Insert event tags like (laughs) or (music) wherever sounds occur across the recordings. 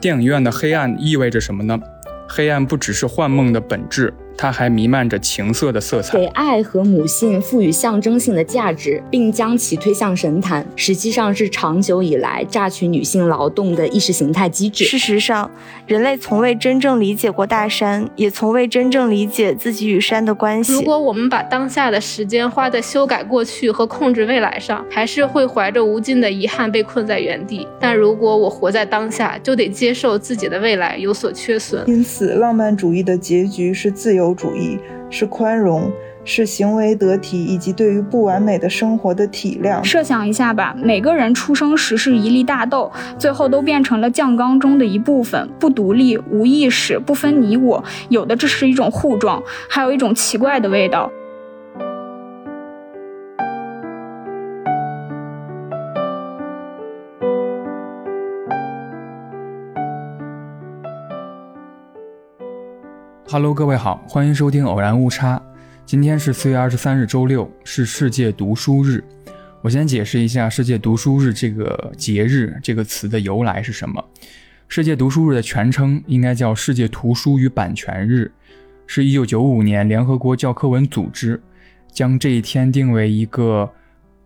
电影院的黑暗意味着什么呢？黑暗不只是幻梦的本质。它还弥漫着情色的色彩，给爱和母性赋予象征性的价值，并将其推向神坛，实际上是长久以来榨取女性劳动的意识形态机制。事实上，人类从未真正理解过大山，也从未真正理解自己与山的关系。如果我们把当下的时间花在修改过去和控制未来上，还是会怀着无尽的遗憾被困在原地。但如果我活在当下，就得接受自己的未来有所缺损。因此，浪漫主义的结局是自由。主义是宽容，是行为得体，以及对于不完美的生活的体谅。设想一下吧，每个人出生时是一粒大豆，最后都变成了酱缸中的一部分，不独立、无意识、不分你我。有的这是一种糊状，还有一种奇怪的味道。Hello，各位好，欢迎收听偶然误差。今天是四月二十三日，周六，是世界读书日。我先解释一下世界读书日这个节日这个词的由来是什么。世界读书日的全称应该叫世界图书与版权日，是一九九五年联合国教科文组织将这一天定为一个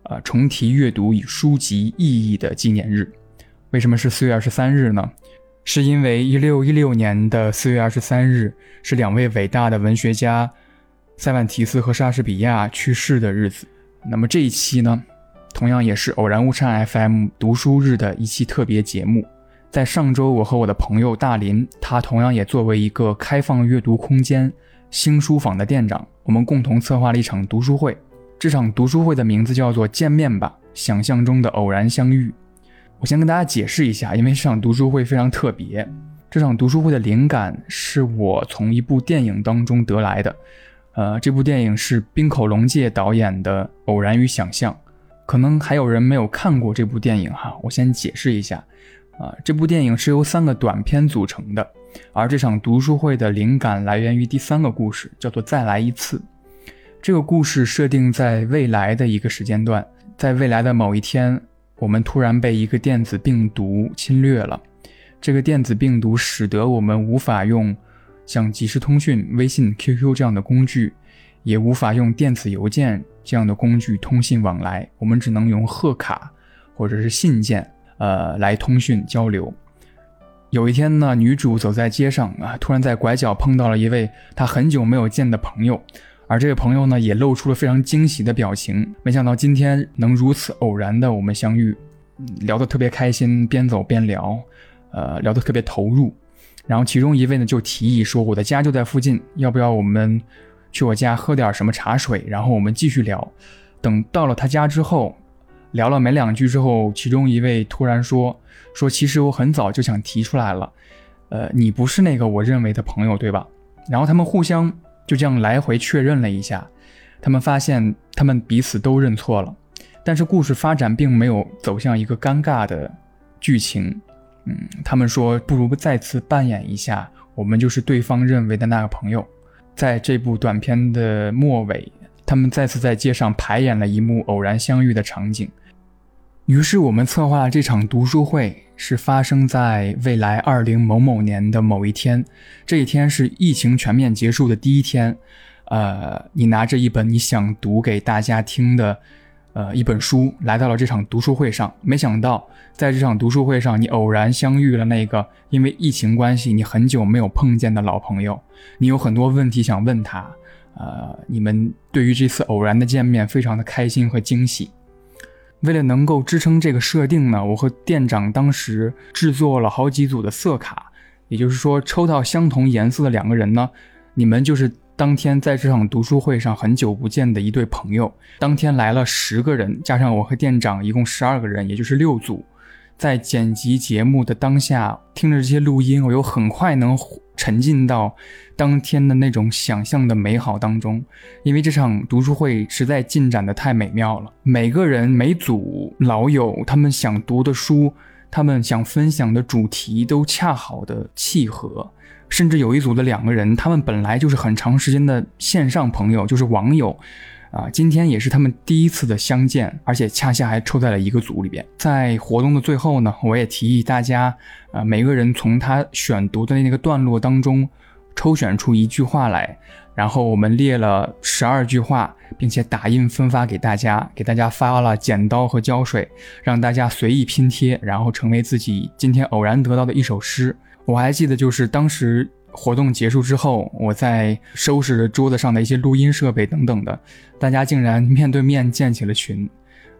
呃重提阅读与书籍意义的纪念日。为什么是四月二十三日呢？是因为一六一六年的四月二十三日是两位伟大的文学家塞万提斯和莎士比亚去世的日子。那么这一期呢，同样也是偶然误差 FM 读书日的一期特别节目。在上周，我和我的朋友大林，他同样也作为一个开放阅读空间新书坊的店长，我们共同策划了一场读书会。这场读书会的名字叫做“见面吧，想象中的偶然相遇”。我先跟大家解释一下，因为这场读书会非常特别。这场读书会的灵感是我从一部电影当中得来的。呃，这部电影是滨口龙介导演的《偶然与想象》。可能还有人没有看过这部电影哈，我先解释一下。啊，这部电影是由三个短片组成的，而这场读书会的灵感来源于第三个故事，叫做《再来一次》。这个故事设定在未来的一个时间段，在未来的某一天。我们突然被一个电子病毒侵略了，这个电子病毒使得我们无法用像即时通讯、微信、QQ 这样的工具，也无法用电子邮件这样的工具通信往来，我们只能用贺卡或者是信件，呃，来通讯交流。有一天呢，女主走在街上啊，突然在拐角碰到了一位她很久没有见的朋友。而这位朋友呢，也露出了非常惊喜的表情。没想到今天能如此偶然的我们相遇，聊得特别开心，边走边聊，呃，聊得特别投入。然后其中一位呢就提议说：“我的家就在附近，要不要我们去我家喝点什么茶水？然后我们继续聊。”等到了他家之后，聊了没两句之后，其中一位突然说：“说其实我很早就想提出来了，呃，你不是那个我认为的朋友，对吧？”然后他们互相。就这样来回确认了一下，他们发现他们彼此都认错了，但是故事发展并没有走向一个尴尬的剧情。嗯，他们说不如再次扮演一下，我们就是对方认为的那个朋友。在这部短片的末尾，他们再次在街上排演了一幕偶然相遇的场景。于是我们策划了这场读书会。是发生在未来二零某某年的某一天，这一天是疫情全面结束的第一天。呃，你拿着一本你想读给大家听的，呃，一本书来到了这场读书会上。没想到，在这场读书会上，你偶然相遇了那个因为疫情关系你很久没有碰见的老朋友。你有很多问题想问他，呃，你们对于这次偶然的见面非常的开心和惊喜。为了能够支撑这个设定呢，我和店长当时制作了好几组的色卡，也就是说，抽到相同颜色的两个人呢，你们就是当天在这场读书会上很久不见的一对朋友。当天来了十个人，加上我和店长，一共十二个人，也就是六组。在剪辑节目的当下，听着这些录音，我又很快能沉浸到当天的那种想象的美好当中。因为这场读书会实在进展的太美妙了，每个人、每组老友，他们想读的书，他们想分享的主题都恰好的契合。甚至有一组的两个人，他们本来就是很长时间的线上朋友，就是网友。啊，今天也是他们第一次的相见，而且恰恰还抽在了一个组里边。在活动的最后呢，我也提议大家，呃，每个人从他选读的那个段落当中抽选出一句话来，然后我们列了十二句话，并且打印分发给大家，给大家发了剪刀和胶水，让大家随意拼贴，然后成为自己今天偶然得到的一首诗。我还记得，就是当时。活动结束之后，我在收拾着桌子上的一些录音设备等等的，大家竟然面对面建起了群，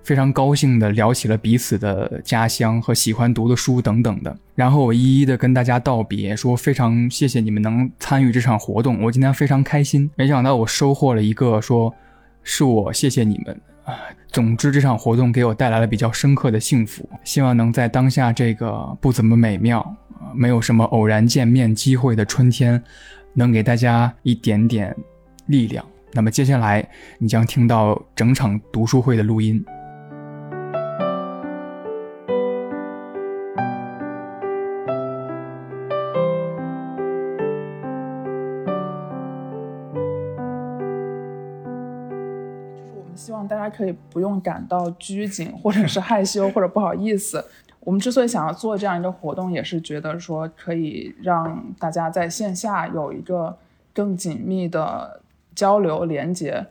非常高兴的聊起了彼此的家乡和喜欢读的书等等的。然后我一一的跟大家道别，说非常谢谢你们能参与这场活动，我今天非常开心。没想到我收获了一个说，是我谢谢你们啊。总之这场活动给我带来了比较深刻的幸福，希望能在当下这个不怎么美妙。没有什么偶然见面机会的春天，能给大家一点点力量。那么接下来你将听到整场读书会的录音。就是我们希望大家可以不用感到拘谨，或者是害羞，或者不好意思。我们之所以想要做这样一个活动，也是觉得说可以让大家在线下有一个更紧密的交流连接，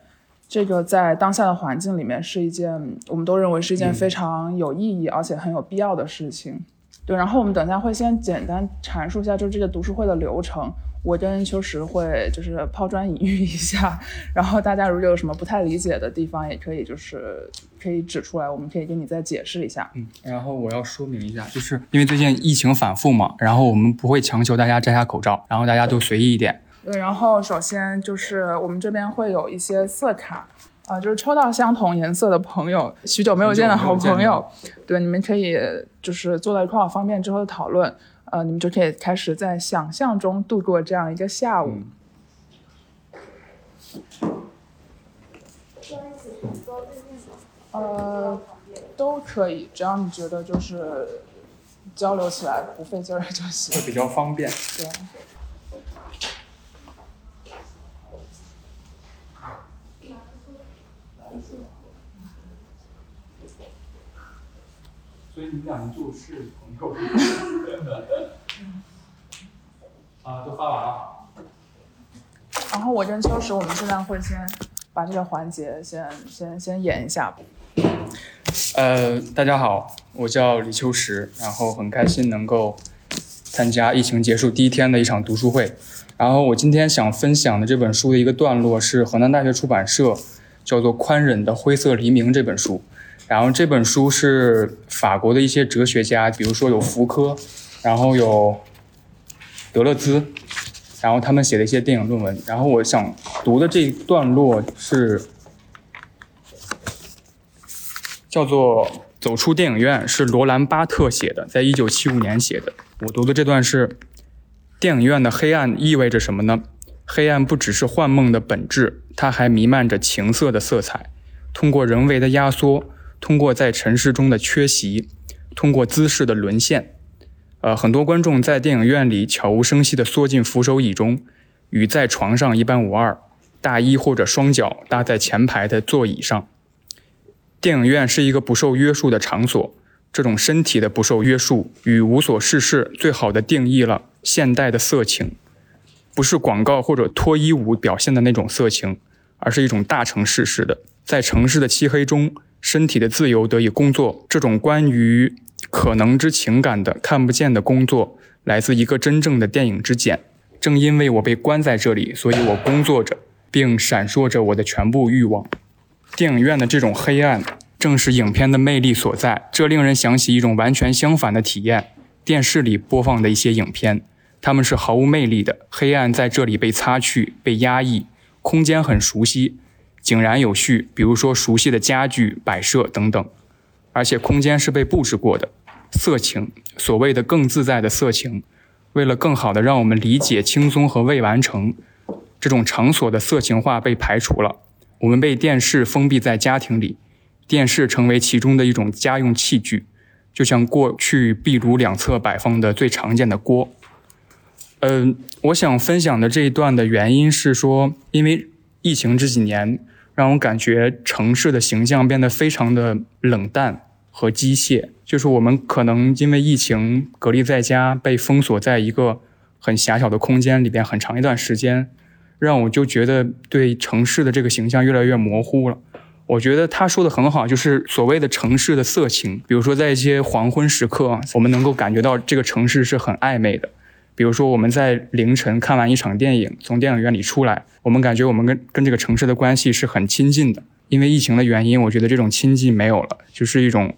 这个在当下的环境里面是一件我们都认为是一件非常有意义而且很有必要的事情。对，然后我们等下会先简单阐述一下，就是这个读书会的流程。我跟秋实会就是抛砖引玉一下，然后大家如果有什么不太理解的地方，也可以就是可以指出来，我们可以给你再解释一下。嗯，然后我要说明一下，就是因为最近疫情反复嘛，然后我们不会强求大家摘下口罩，然后大家都随意一点。对，然后首先就是我们这边会有一些色卡，啊，就是抽到相同颜色的朋友，许久没有见的好朋友，对，你们可以就是坐在一块儿方便之后的讨论。呃，你们就可以开始在想象中度过这样一个下午。呃，都可以，只要你觉得就是交流起来不费劲儿就行。会比较方便。对。所以你们俩就是朋友。啊，都发完了。然后我跟秋实，我们现在会先把这个环节先先先演一下。呃，大家好，我叫李秋实，然后很开心能够参加疫情结束第一天的一场读书会。然后我今天想分享的这本书的一个段落是河南大学出版社叫做《宽忍的灰色黎明》这本书。然后这本书是法国的一些哲学家，比如说有福柯，然后有德勒兹，然后他们写的一些电影论文。然后我想读的这一段落是叫做《走出电影院》，是罗兰巴特写的，在一九七五年写的。我读的这段是：电影院的黑暗意味着什么呢？黑暗不只是幻梦的本质，它还弥漫着情色的色彩，通过人为的压缩。通过在城市中的缺席，通过姿势的沦陷，呃，很多观众在电影院里悄无声息地缩进扶手椅中，与在床上一般无二，大衣或者双脚搭在前排的座椅上。电影院是一个不受约束的场所，这种身体的不受约束与无所事事，最好的定义了现代的色情，不是广告或者脱衣舞表现的那种色情，而是一种大城市式的，在城市的漆黑中。身体的自由得以工作，这种关于可能之情感的看不见的工作，来自一个真正的电影之茧。正因为我被关在这里，所以我工作着，并闪烁着我的全部欲望。电影院的这种黑暗，正是影片的魅力所在。这令人想起一种完全相反的体验：电视里播放的一些影片，它们是毫无魅力的。黑暗在这里被擦去，被压抑，空间很熟悉。井然有序，比如说熟悉的家具摆设等等，而且空间是被布置过的。色情，所谓的更自在的色情，为了更好的让我们理解轻松和未完成，这种场所的色情化被排除了。我们被电视封闭在家庭里，电视成为其中的一种家用器具，就像过去壁炉两侧摆放的最常见的锅。嗯，我想分享的这一段的原因是说，因为。疫情这几年，让我感觉城市的形象变得非常的冷淡和机械。就是我们可能因为疫情隔离在家，被封锁在一个很狭小的空间里边很长一段时间，让我就觉得对城市的这个形象越来越模糊了。我觉得他说的很好，就是所谓的城市的色情，比如说在一些黄昏时刻，我们能够感觉到这个城市是很暧昧的。比如说我们在凌晨看完一场电影，从电影院里出来，我们感觉我们跟跟这个城市的关系是很亲近的。因为疫情的原因，我觉得这种亲近没有了，就是一种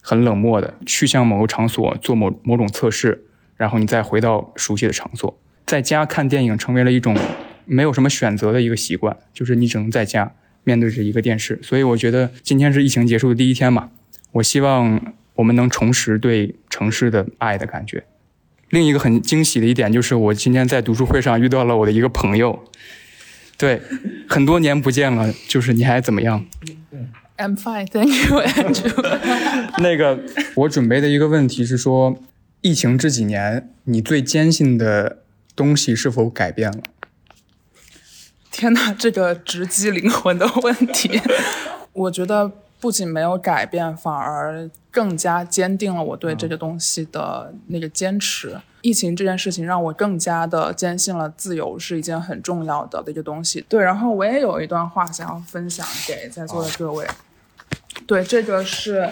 很冷漠的去向某个场所做某某种测试，然后你再回到熟悉的场所。在家看电影成为了一种没有什么选择的一个习惯，就是你只能在家。面对着一个电视，所以我觉得今天是疫情结束的第一天嘛，我希望我们能重拾对城市的爱的感觉。另一个很惊喜的一点就是，我今天在读书会上遇到了我的一个朋友，对，很多年不见了，就是你还怎么样？I'm fine, thank you, (laughs) Andrew。那个，我准备的一个问题是说，疫情这几年你最坚信的东西是否改变了？天哪，这个直击灵魂的问题，(laughs) 我觉得不仅没有改变，反而更加坚定了我对这个东西的那个坚持。疫情这件事情让我更加的坚信了自由是一件很重要的的一个东西。对，然后我也有一段话想要分享给在座的各位。对，这个是，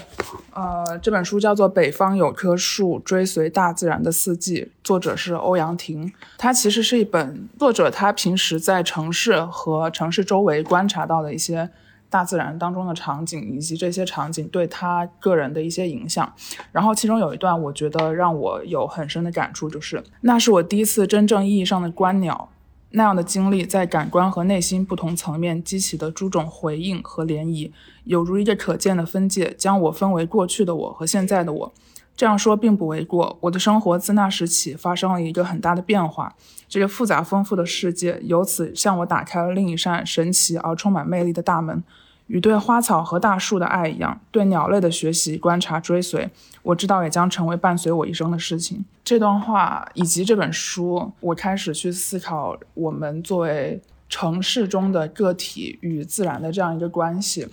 呃，这本书叫做《北方有棵树：追随大自然的四季》，作者是欧阳婷。它其实是一本作者他平时在城市和城市周围观察到的一些大自然当中的场景，以及这些场景对他个人的一些影响。然后其中有一段，我觉得让我有很深的感触，就是那是我第一次真正意义上的观鸟。那样的经历，在感官和内心不同层面激起的诸种回应和涟漪，有如一个可见的分界，将我分为过去的我和现在的我。这样说并不为过。我的生活自那时起发生了一个很大的变化，这个复杂丰富的世界由此向我打开了另一扇神奇而充满魅力的大门。与对花草和大树的爱一样，对鸟类的学习、观察、追随，我知道也将成为伴随我一生的事情。这段话以及这本书，我开始去思考我们作为城市中的个体与自然的这样一个关系。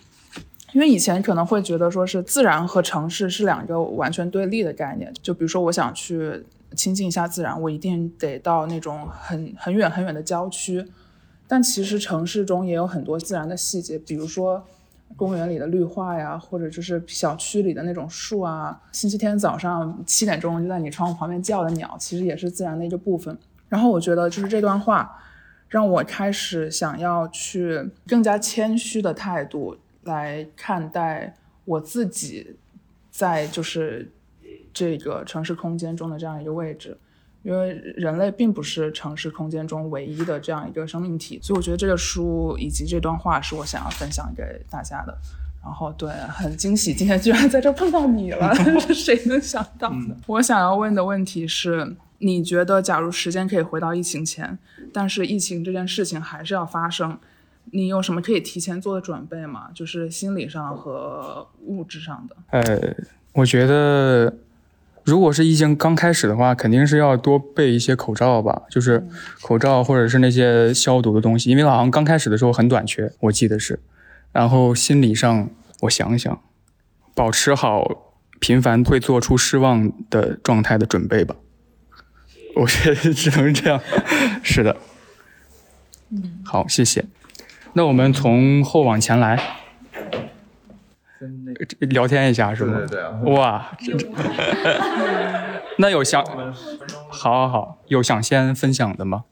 因为以前可能会觉得说是自然和城市是两个完全对立的概念。就比如说，我想去亲近一下自然，我一定得到那种很很远很远的郊区。但其实城市中也有很多自然的细节，比如说公园里的绿化呀，或者就是小区里的那种树啊。星期天早上七点钟就在你窗户旁边叫的鸟，其实也是自然的一个部分。然后我觉得就是这段话，让我开始想要去更加谦虚的态度来看待我自己在就是这个城市空间中的这样一个位置。因为人类并不是城市空间中唯一的这样一个生命体，所以我觉得这个书以及这段话是我想要分享给大家的。然后，对，很惊喜，今天居然在这碰到你了，(laughs) 谁能想到呢？我想要问的问题是：你觉得，假如时间可以回到疫情前，但是疫情这件事情还是要发生，你有什么可以提前做的准备吗？就是心理上和物质上的。呃，我觉得。如果是疫情刚开始的话，肯定是要多备一些口罩吧，就是口罩或者是那些消毒的东西，因为好像刚开始的时候很短缺，我记得是。然后心理上，我想想，保持好频繁会做出失望的状态的准备吧。我觉得只能这样。是的。嗯，好，谢谢。那我们从后往前来。聊天一下是吗？对对对。哇，(laughs) 那有想，好好好，有想先分享的吗？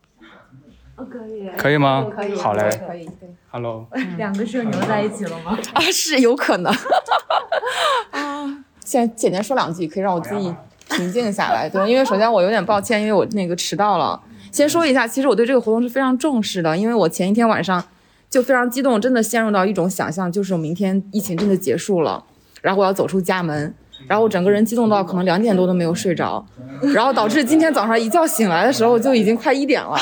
可以。可以吗？可以。好嘞。可以。Hello。(laughs) 两个社牛在一起了吗？啊，是有可能。(laughs) 啊，先简单说两句，可以让我自己平静下来。对，因为首先我有点抱歉，因为我那个迟到了。先说一下，其实我对这个活动是非常重视的，因为我前一天晚上。就非常激动，真的陷入到一种想象，就是明天疫情真的结束了，然后我要走出家门，然后我整个人激动到可能两点多都没有睡着，然后导致今天早上一觉醒来的时候就已经快一点了，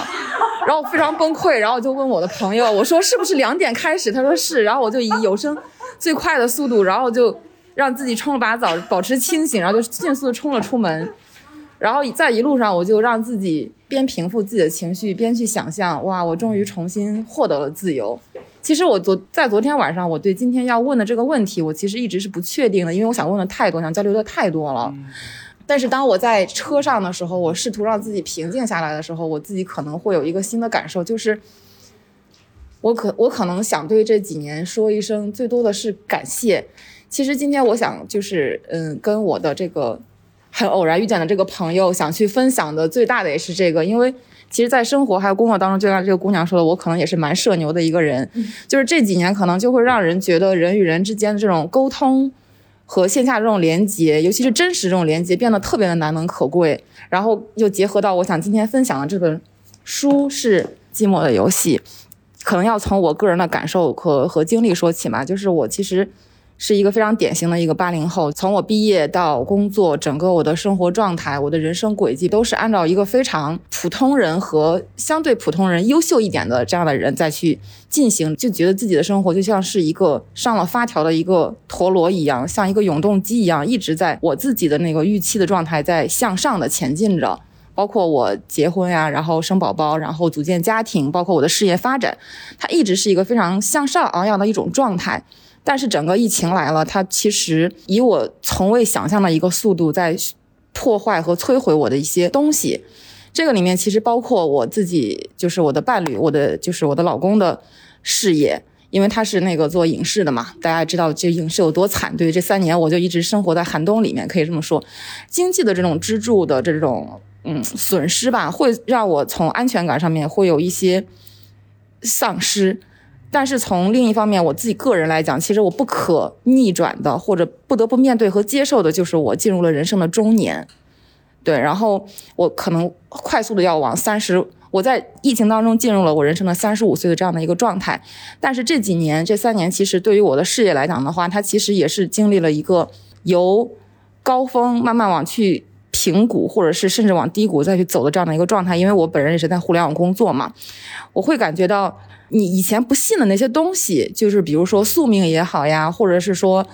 然后我非常崩溃，然后就问我的朋友，我说是不是两点开始？他说是，然后我就以有声最快的速度，然后就让自己冲了把澡，保持清醒，然后就迅速的冲了出门。然后在一路上，我就让自己边平复自己的情绪，边去想象，哇，我终于重新获得了自由。其实我昨在昨天晚上，我对今天要问的这个问题，我其实一直是不确定的，因为我想问的太多，想交流的太多了。但是当我在车上的时候，我试图让自己平静下来的时候，我自己可能会有一个新的感受，就是我可我可能想对这几年说一声，最多的是感谢。其实今天我想就是嗯，跟我的这个很偶然遇见的这个朋友，想去分享的最大的也是这个，因为。其实，在生活还有工作当中，就像这个姑娘说的，我可能也是蛮社牛的一个人。就是这几年，可能就会让人觉得人与人之间的这种沟通和线下这种连接，尤其是真实这种连接，变得特别的难能可贵。然后又结合到我想今天分享的这本书是《寂寞的游戏》，可能要从我个人的感受和和经历说起嘛。就是我其实。是一个非常典型的一个八零后，从我毕业到工作，整个我的生活状态，我的人生轨迹都是按照一个非常普通人和相对普通人优秀一点的这样的人再去进行，就觉得自己的生活就像是一个上了发条的一个陀螺一样，像一个永动机一样，一直在我自己的那个预期的状态在向上的前进着。包括我结婚呀，然后生宝宝，然后组建家庭，包括我的事业发展，它一直是一个非常向上昂扬的一种状态。但是整个疫情来了，它其实以我从未想象的一个速度在破坏和摧毁我的一些东西。这个里面其实包括我自己，就是我的伴侣，我的就是我的老公的事业，因为他是那个做影视的嘛，大家知道这影视有多惨。对，这三年我就一直生活在寒冬里面，可以这么说，经济的这种支柱的这种嗯损失吧，会让我从安全感上面会有一些丧失。但是从另一方面，我自己个人来讲，其实我不可逆转的，或者不得不面对和接受的，就是我进入了人生的中年。对，然后我可能快速的要往三十，我在疫情当中进入了我人生的三十五岁的这样的一个状态。但是这几年，这三年，其实对于我的事业来讲的话，它其实也是经历了一个由高峰慢慢往去平谷，或者是甚至往低谷再去走的这样的一个状态。因为我本人也是在互联网工作嘛，我会感觉到。你以前不信的那些东西，就是比如说宿命也好呀，或者是说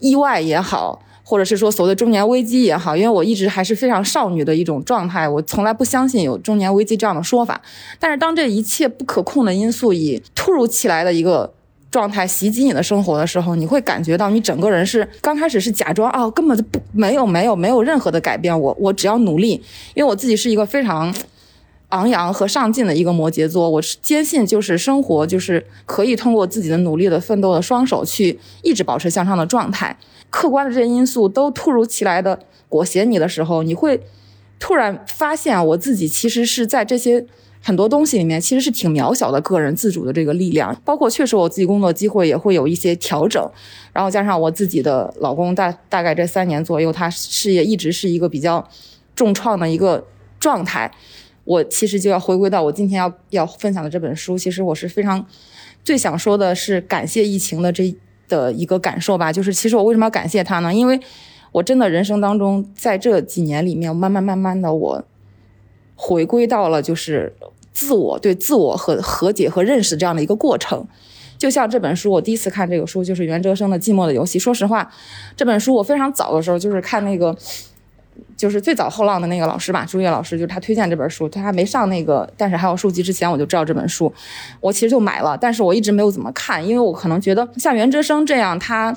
意外也好，或者是说所谓的中年危机也好，因为我一直还是非常少女的一种状态，我从来不相信有中年危机这样的说法。但是当这一切不可控的因素以突如其来的一个状态袭击你的生活的时候，你会感觉到你整个人是刚开始是假装啊，根本就不没有没有没有任何的改变，我我只要努力，因为我自己是一个非常。昂扬和上进的一个摩羯座，我是坚信，就是生活就是可以通过自己的努力的奋斗的双手去一直保持向上的状态。客观的这些因素都突如其来的裹挟你的时候，你会突然发现，我自己其实是在这些很多东西里面其实是挺渺小的个人自主的这个力量。包括确实我自己工作机会也会有一些调整，然后加上我自己的老公大大概这三年左右，他事业一直是一个比较重创的一个状态。我其实就要回归到我今天要要分享的这本书。其实我是非常最想说的是感谢疫情的这的一个感受吧。就是其实我为什么要感谢他呢？因为我真的人生当中在这几年里面，慢慢慢慢的我回归到了就是自我对自我和和解和认识这样的一个过程。就像这本书，我第一次看这个书就是袁哲生的《寂寞的游戏》。说实话，这本书我非常早的时候就是看那个。就是最早后浪的那个老师吧，朱越老师，就是他推荐这本书，他还没上那个，但是还有书籍之前，我就知道这本书，我其实就买了，但是我一直没有怎么看，因为我可能觉得像袁哲生这样，他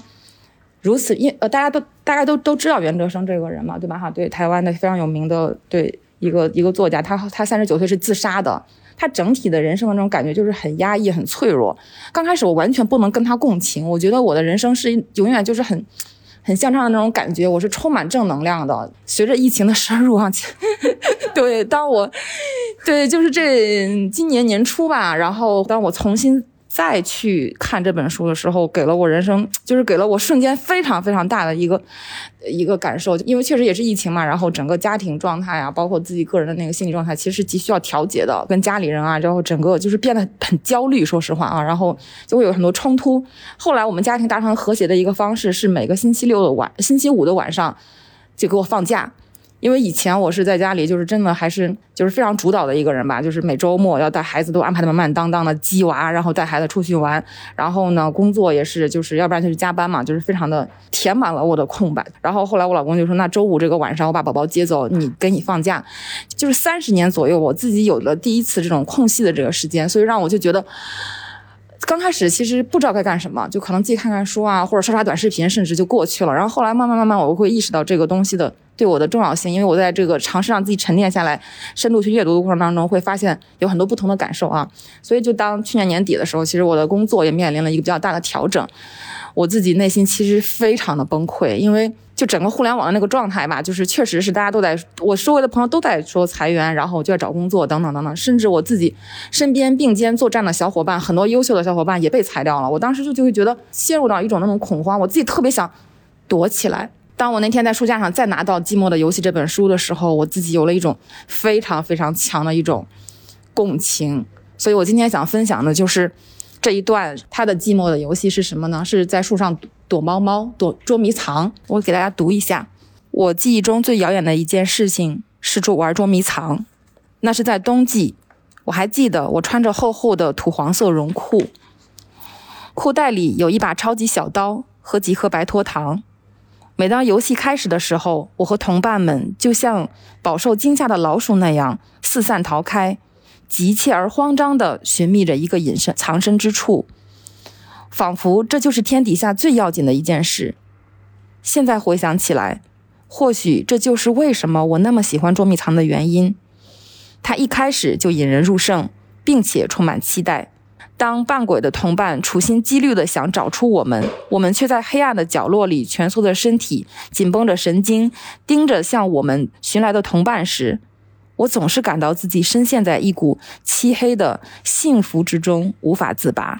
如此，因呃，大家都大家都都知道袁哲生这个人嘛，对吧？哈，对，台湾的非常有名的，对一个一个作家，他他三十九岁是自杀的，他整体的人生的那种感觉就是很压抑、很脆弱。刚开始我完全不能跟他共情，我觉得我的人生是永远就是很。很向上的那种感觉，我是充满正能量的。随着疫情的深入啊，(laughs) 对，当我，对，就是这今年年初吧，然后当我重新。再去看这本书的时候，给了我人生，(tsk) 就是给了我瞬间非常非常大的一个一个感受。因为确实也是疫情嘛，然后整个家庭状态啊，包括自己个人的那个心理状态，其实是急需要调节的。跟家里人啊，然后整个就是变得很焦虑。说实话啊，然后就会有很多冲突。后来我们家庭达成和谐的一个方式是每个星期六的晚，星期五的晚上就给我放假。因为以前我是在家里，就是真的还是就是非常主导的一个人吧，就是每周末要带孩子都安排的满满当当的，鸡娃，然后带孩子出去玩，然后呢工作也是，就是要不然就是加班嘛，就是非常的填满了我的空白。然后后来我老公就说，那周五这个晚上我把宝宝接走，你给你放假，就是三十年左右我自己有了第一次这种空隙的这个时间，所以让我就觉得。刚开始其实不知道该干什么，就可能自己看看书啊，或者刷刷短视频，甚至就过去了。然后后来慢慢慢慢，我会意识到这个东西的对我的重要性，因为我在这个尝试让自己沉淀下来、深度去阅读的过程当中，会发现有很多不同的感受啊。所以就当去年年底的时候，其实我的工作也面临了一个比较大的调整，我自己内心其实非常的崩溃，因为。就整个互联网的那个状态吧，就是确实是大家都在，我周围的朋友都在说裁员，然后我就在找工作等等等等，甚至我自己身边并肩作战的小伙伴，很多优秀的小伙伴也被裁掉了。我当时就就会觉得陷入到一种那种恐慌，我自己特别想躲起来。当我那天在书架上再拿到《寂寞的游戏》这本书的时候，我自己有了一种非常非常强的一种共情。所以我今天想分享的就是这一段，他的寂寞的游戏是什么呢？是在树上。躲猫猫，躲捉迷藏。我给大家读一下，我记忆中最遥远的一件事情是捉玩捉迷藏。那是在冬季，我还记得我穿着厚厚的土黄色绒裤，裤袋里有一把超级小刀和几颗白脱糖。每当游戏开始的时候，我和同伴们就像饱受惊吓的老鼠那样四散逃开，急切而慌张地寻觅着一个隐身藏身之处。仿佛这就是天底下最要紧的一件事。现在回想起来，或许这就是为什么我那么喜欢捉迷藏的原因。它一开始就引人入胜，并且充满期待。当扮鬼的同伴处心积虑地想找出我们，我们却在黑暗的角落里蜷缩着身体，紧绷着神经，盯着向我们寻来的同伴时，我总是感到自己深陷在一股漆黑的幸福之中，无法自拔。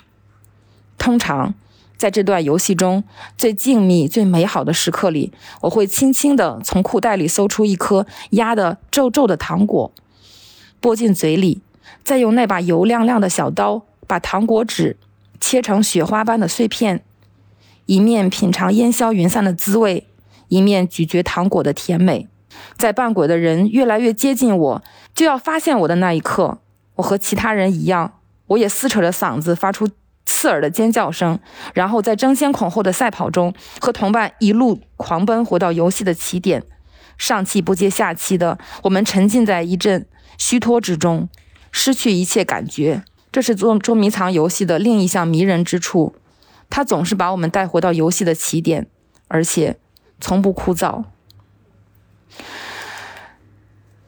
通常，在这段游戏中最静谧、最美好的时刻里，我会轻轻地从裤袋里搜出一颗压得皱皱的糖果，拨进嘴里，再用那把油亮亮的小刀把糖果纸切成雪花般的碎片，一面品尝烟消云散的滋味，一面咀嚼糖果的甜美。在扮鬼的人越来越接近我，就要发现我的那一刻，我和其他人一样，我也撕扯着嗓子发出。刺耳的尖叫声，然后在争先恐后的赛跑中，和同伴一路狂奔回到游戏的起点。上气不接下气的，我们沉浸在一阵虚脱之中，失去一切感觉。这是捉捉迷藏游戏的另一项迷人之处，它总是把我们带回到游戏的起点，而且从不枯燥。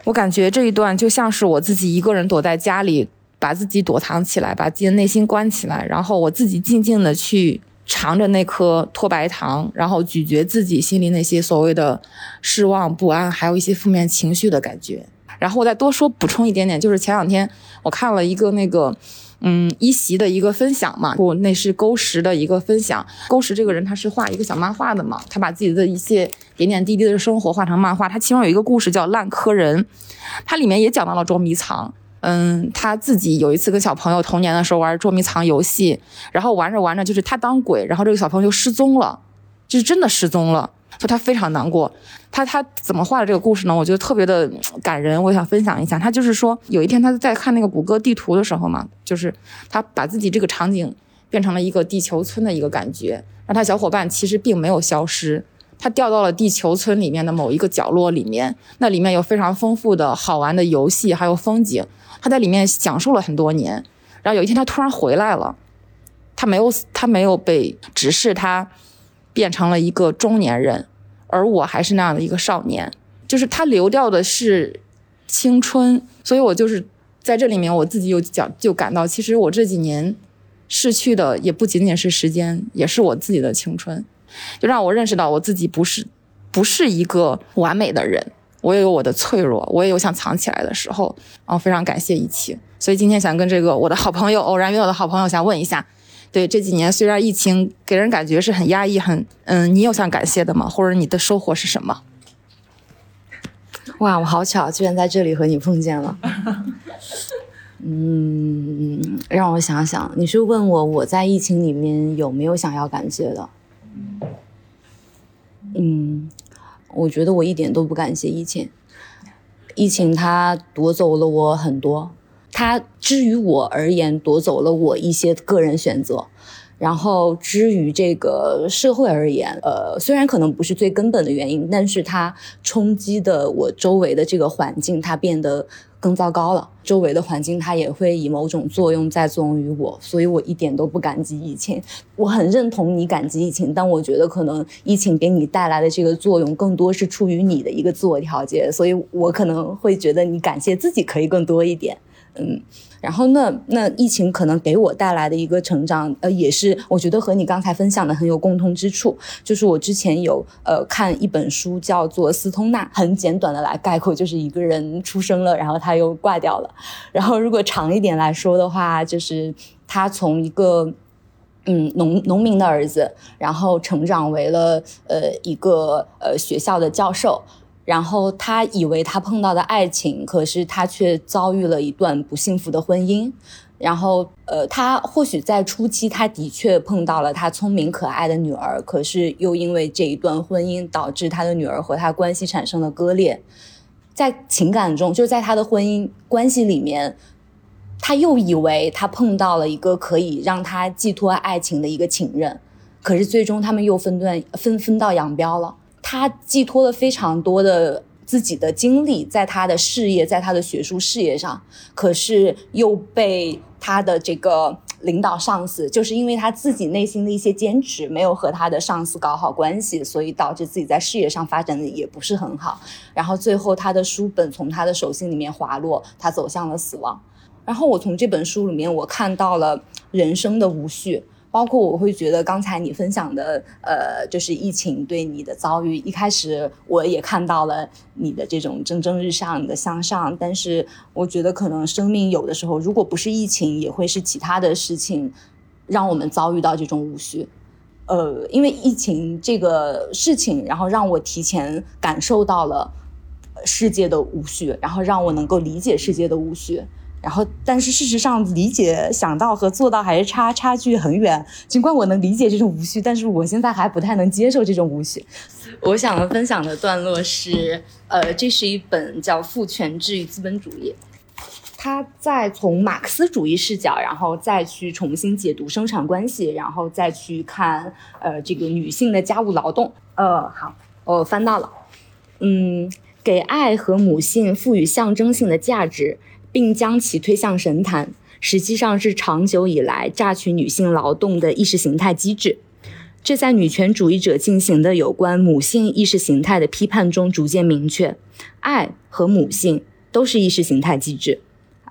我感觉这一段就像是我自己一个人躲在家里。把自己躲藏起来，把自己的内心关起来，然后我自己静静的去尝着那颗脱白糖，然后咀嚼自己心里那些所谓的失望、不安，还有一些负面情绪的感觉。然后我再多说补充一点点，就是前两天我看了一个那个，嗯，一席的一个分享嘛，我那是勾石的一个分享。勾石这个人他是画一个小漫画的嘛，他把自己的一些点点滴滴的生活画成漫画。他其中有一个故事叫《烂柯人》，它里面也讲到了捉迷藏。嗯，他自己有一次跟小朋友童年的时候玩捉迷藏游戏，然后玩着玩着，就是他当鬼，然后这个小朋友就失踪了，就是真的失踪了，就他非常难过。他他怎么画的这个故事呢？我觉得特别的感人，我想分享一下。他就是说，有一天他在看那个谷歌地图的时候嘛，就是他把自己这个场景变成了一个地球村的一个感觉，让他小伙伴其实并没有消失。他掉到了地球村里面的某一个角落里面，那里面有非常丰富的好玩的游戏，还有风景。他在里面享受了很多年，然后有一天他突然回来了，他没有他没有被，直视他变成了一个中年人，而我还是那样的一个少年，就是他流掉的是青春。所以我就是在这里面，我自己又讲就感到，其实我这几年逝去的也不仅仅是时间，也是我自己的青春。就让我认识到我自己不是，不是一个完美的人，我也有我的脆弱，我也有想藏起来的时候。然后非常感谢一起，所以今天想跟这个我的好朋友偶然约到的好朋友想问一下，对这几年虽然疫情给人感觉是很压抑，很嗯，你有想感谢的吗？或者你的收获是什么？哇，我好巧，居然在这里和你碰见了。(laughs) 嗯，让我想想，你是问我我在疫情里面有没有想要感谢的？嗯，我觉得我一点都不感谢疫情，疫情它夺走了我很多，它之于我而言夺走了我一些个人选择，然后之于这个社会而言，呃，虽然可能不是最根本的原因，但是它冲击的我周围的这个环境，它变得更糟糕了。周围的环境它也会以某种作用在作用于我，所以我一点都不感激疫情。我很认同你感激疫情，但我觉得可能疫情给你带来的这个作用更多是出于你的一个自我调节，所以我可能会觉得你感谢自己可以更多一点。嗯。然后那那疫情可能给我带来的一个成长，呃，也是我觉得和你刚才分享的很有共通之处。就是我之前有呃看一本书，叫做《斯通纳》，很简短的来概括，就是一个人出生了，然后他又挂掉了。然后如果长一点来说的话，就是他从一个嗯农农民的儿子，然后成长为了呃一个呃学校的教授。然后他以为他碰到的爱情，可是他却遭遇了一段不幸福的婚姻。然后，呃，他或许在初期，他的确碰到了他聪明可爱的女儿，可是又因为这一段婚姻，导致他的女儿和他关系产生了割裂。在情感中，就在他的婚姻关系里面，他又以为他碰到了一个可以让他寄托爱情的一个情人，可是最终他们又分段分分道扬镳了。他寄托了非常多的自己的精力在他的事业，在他的学术事业上，可是又被他的这个领导上司，就是因为他自己内心的一些坚持，没有和他的上司搞好关系，所以导致自己在事业上发展的也不是很好。然后最后他的书本从他的手心里面滑落，他走向了死亡。然后我从这本书里面，我看到了人生的无序。包括我会觉得刚才你分享的，呃，就是疫情对你的遭遇，一开始我也看到了你的这种蒸蒸日上的向上，但是我觉得可能生命有的时候，如果不是疫情，也会是其他的事情，让我们遭遇到这种无序。呃，因为疫情这个事情，然后让我提前感受到了世界的无序，然后让我能够理解世界的无序。然后，但是事实上，理解、想到和做到还是差差距很远。尽管我能理解这种无序，但是我现在还不太能接受这种无序。我想分享的段落是，呃，这是一本叫《父权制与资本主义》，他在从马克思主义视角，然后再去重新解读生产关系，然后再去看，呃，这个女性的家务劳动。呃，好，我翻到了，嗯，给爱和母性赋予象征性的价值。并将其推向神坛，实际上是长久以来榨取女性劳动的意识形态机制。这在女权主义者进行的有关母性意识形态的批判中逐渐明确。爱和母性都是意识形态机制。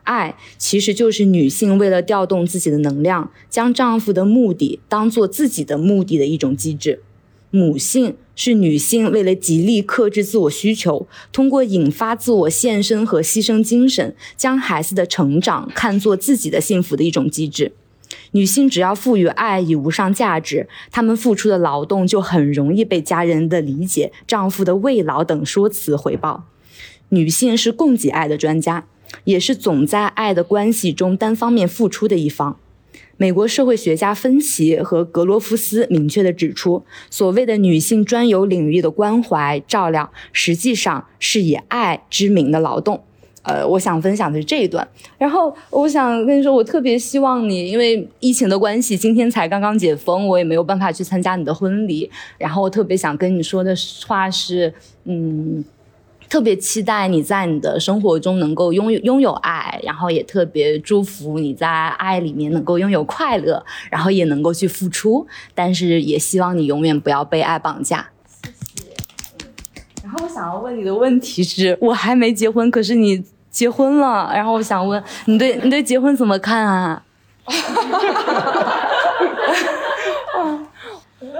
爱其实就是女性为了调动自己的能量，将丈夫的目的当做自己的目的的一种机制。母性。是女性为了极力克制自我需求，通过引发自我献身和牺牲精神，将孩子的成长看作自己的幸福的一种机制。女性只要赋予爱以无上价值，她们付出的劳动就很容易被家人的理解、丈夫的慰劳等说辞回报。女性是供给爱的专家，也是总在爱的关系中单方面付出的一方。美国社会学家芬奇和格罗夫斯明确地指出，所谓的女性专有领域的关怀照料，实际上是以爱之名的劳动。呃，我想分享的是这一段。然后，我想跟你说，我特别希望你，因为疫情的关系，今天才刚刚解封，我也没有办法去参加你的婚礼。然后，我特别想跟你说的话是，嗯。特别期待你在你的生活中能够拥有拥有爱，然后也特别祝福你在爱里面能够拥有快乐，然后也能够去付出，但是也希望你永远不要被爱绑架。谢谢。然后我想要问你的问题是，我还没结婚，可是你结婚了，然后我想问你对你对结婚怎么看啊？(laughs)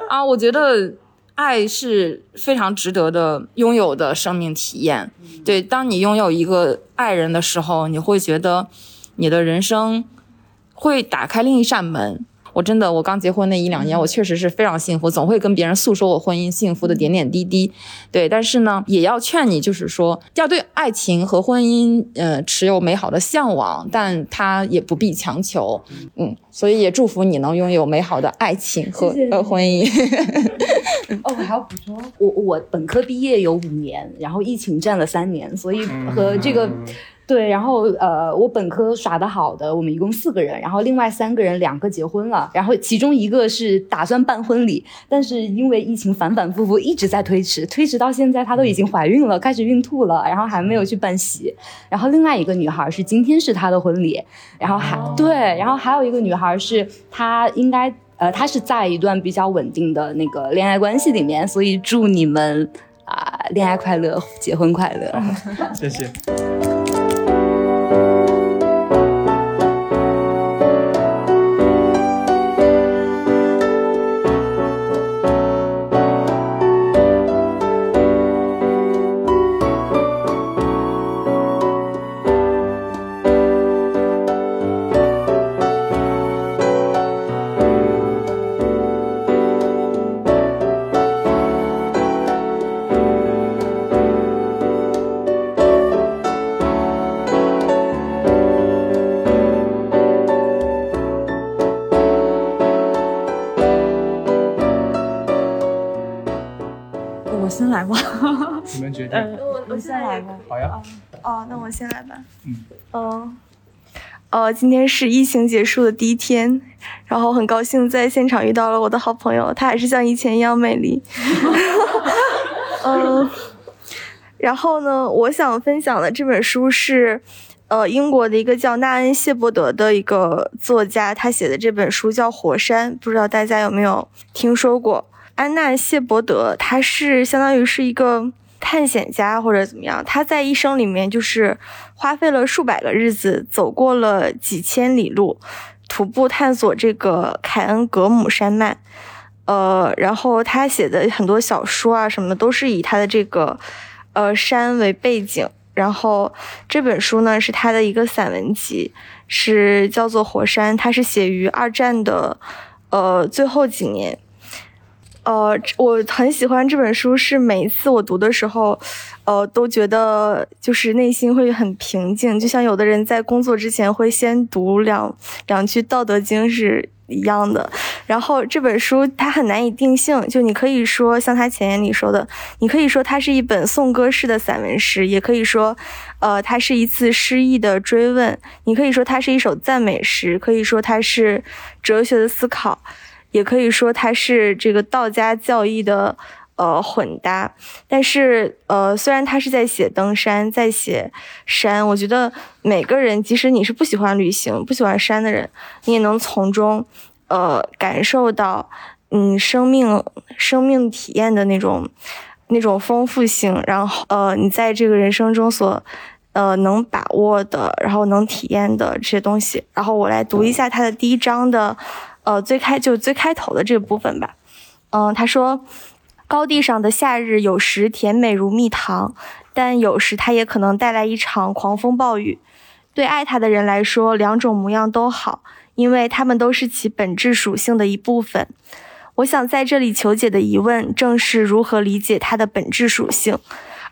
啊，我觉得。爱是非常值得的拥有的生命体验。对，当你拥有一个爱人的时候，你会觉得你的人生会打开另一扇门。我真的，我刚结婚那一两年，我确实是非常幸福，总会跟别人诉说我婚姻幸福的点点滴滴。对，但是呢，也要劝你，就是说要对爱情和婚姻，呃，持有美好的向往，但他也不必强求。嗯，所以也祝福你能拥有美好的爱情和呃婚姻。哦，我还要补充，我我本科毕业有五年，然后疫情占了三年，所以和这个。对，然后呃，我本科耍的好的，我们一共四个人，然后另外三个人两个结婚了，然后其中一个是打算办婚礼，但是因为疫情反反复复一直在推迟，推迟到现在她都已经怀孕了，开始孕吐了，然后还没有去办席。然后另外一个女孩是今天是她的婚礼，然后还对，然后还有一个女孩是她应该呃她是在一段比较稳定的那个恋爱关系里面，所以祝你们啊、恋爱快乐，结婚快乐。谢谢。先来吧。好呀。哦，那我先来吧。嗯。嗯。呃，今天是疫情结束的第一天，然后很高兴在现场遇到了我的好朋友，她还是像以前一样美丽。(laughs) 嗯。然后呢，我想分享的这本书是，呃，英国的一个叫纳恩·谢伯德的一个作家，他写的这本书叫《火山》，不知道大家有没有听说过？安娜·谢伯德，他是相当于是一个探险家或者怎么样，他在一生里面就是花费了数百个日子，走过了几千里路，徒步探索这个凯恩格姆山脉。呃，然后他写的很多小说啊什么，都是以他的这个呃山为背景。然后这本书呢是他的一个散文集，是叫做《火山》，它是写于二战的呃最后几年。呃，我很喜欢这本书，是每一次我读的时候，呃，都觉得就是内心会很平静，就像有的人在工作之前会先读两两句《道德经》是一样的。然后这本书它很难以定性，就你可以说像他前言里说的，你可以说它是一本颂歌式的散文诗，也可以说，呃，它是一次诗意的追问，你可以说它是一首赞美诗，可以说它是哲学的思考。也可以说它是这个道家教义的呃混搭，但是呃虽然他是在写登山，在写山，我觉得每个人即使你是不喜欢旅行、不喜欢山的人，你也能从中呃感受到嗯生命生命体验的那种那种丰富性，然后呃你在这个人生中所呃能把握的，然后能体验的这些东西。然后我来读一下他的第一章的。呃，最开就最开头的这个部分吧。嗯，他说，高地上的夏日有时甜美如蜜糖，但有时它也可能带来一场狂风暴雨。对爱它的人来说，两种模样都好，因为它们都是其本质属性的一部分。我想在这里求解的疑问，正是如何理解它的本质属性。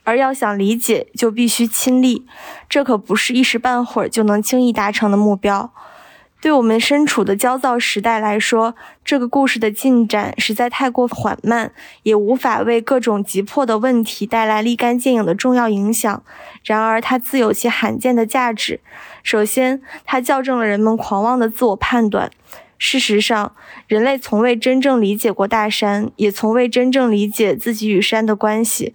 而要想理解，就必须亲历，这可不是一时半会儿就能轻易达成的目标。对我们身处的焦躁时代来说，这个故事的进展实在太过缓慢，也无法为各种急迫的问题带来立竿见影的重要影响。然而，它自有其罕见的价值。首先，它校正了人们狂妄的自我判断。事实上，人类从未真正理解过大山，也从未真正理解自己与山的关系。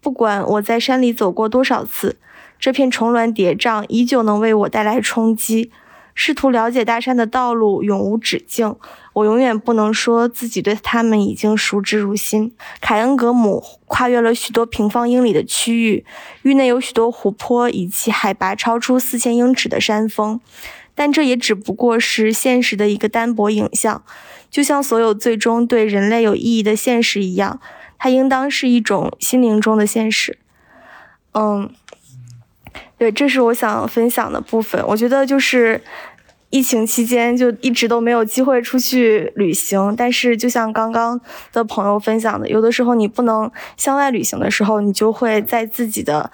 不管我在山里走过多少次，这片重峦叠嶂依旧能为我带来冲击。试图了解大山的道路永无止境，我永远不能说自己对他们已经熟知如新。凯恩格姆跨越了许多平方英里的区域，域内有许多湖泊以及海拔超出四千英尺的山峰，但这也只不过是现实的一个单薄影像。就像所有最终对人类有意义的现实一样，它应当是一种心灵中的现实。嗯。对，这是我想分享的部分。我觉得就是疫情期间就一直都没有机会出去旅行，但是就像刚刚的朋友分享的，有的时候你不能向外旅行的时候，你就会在自己的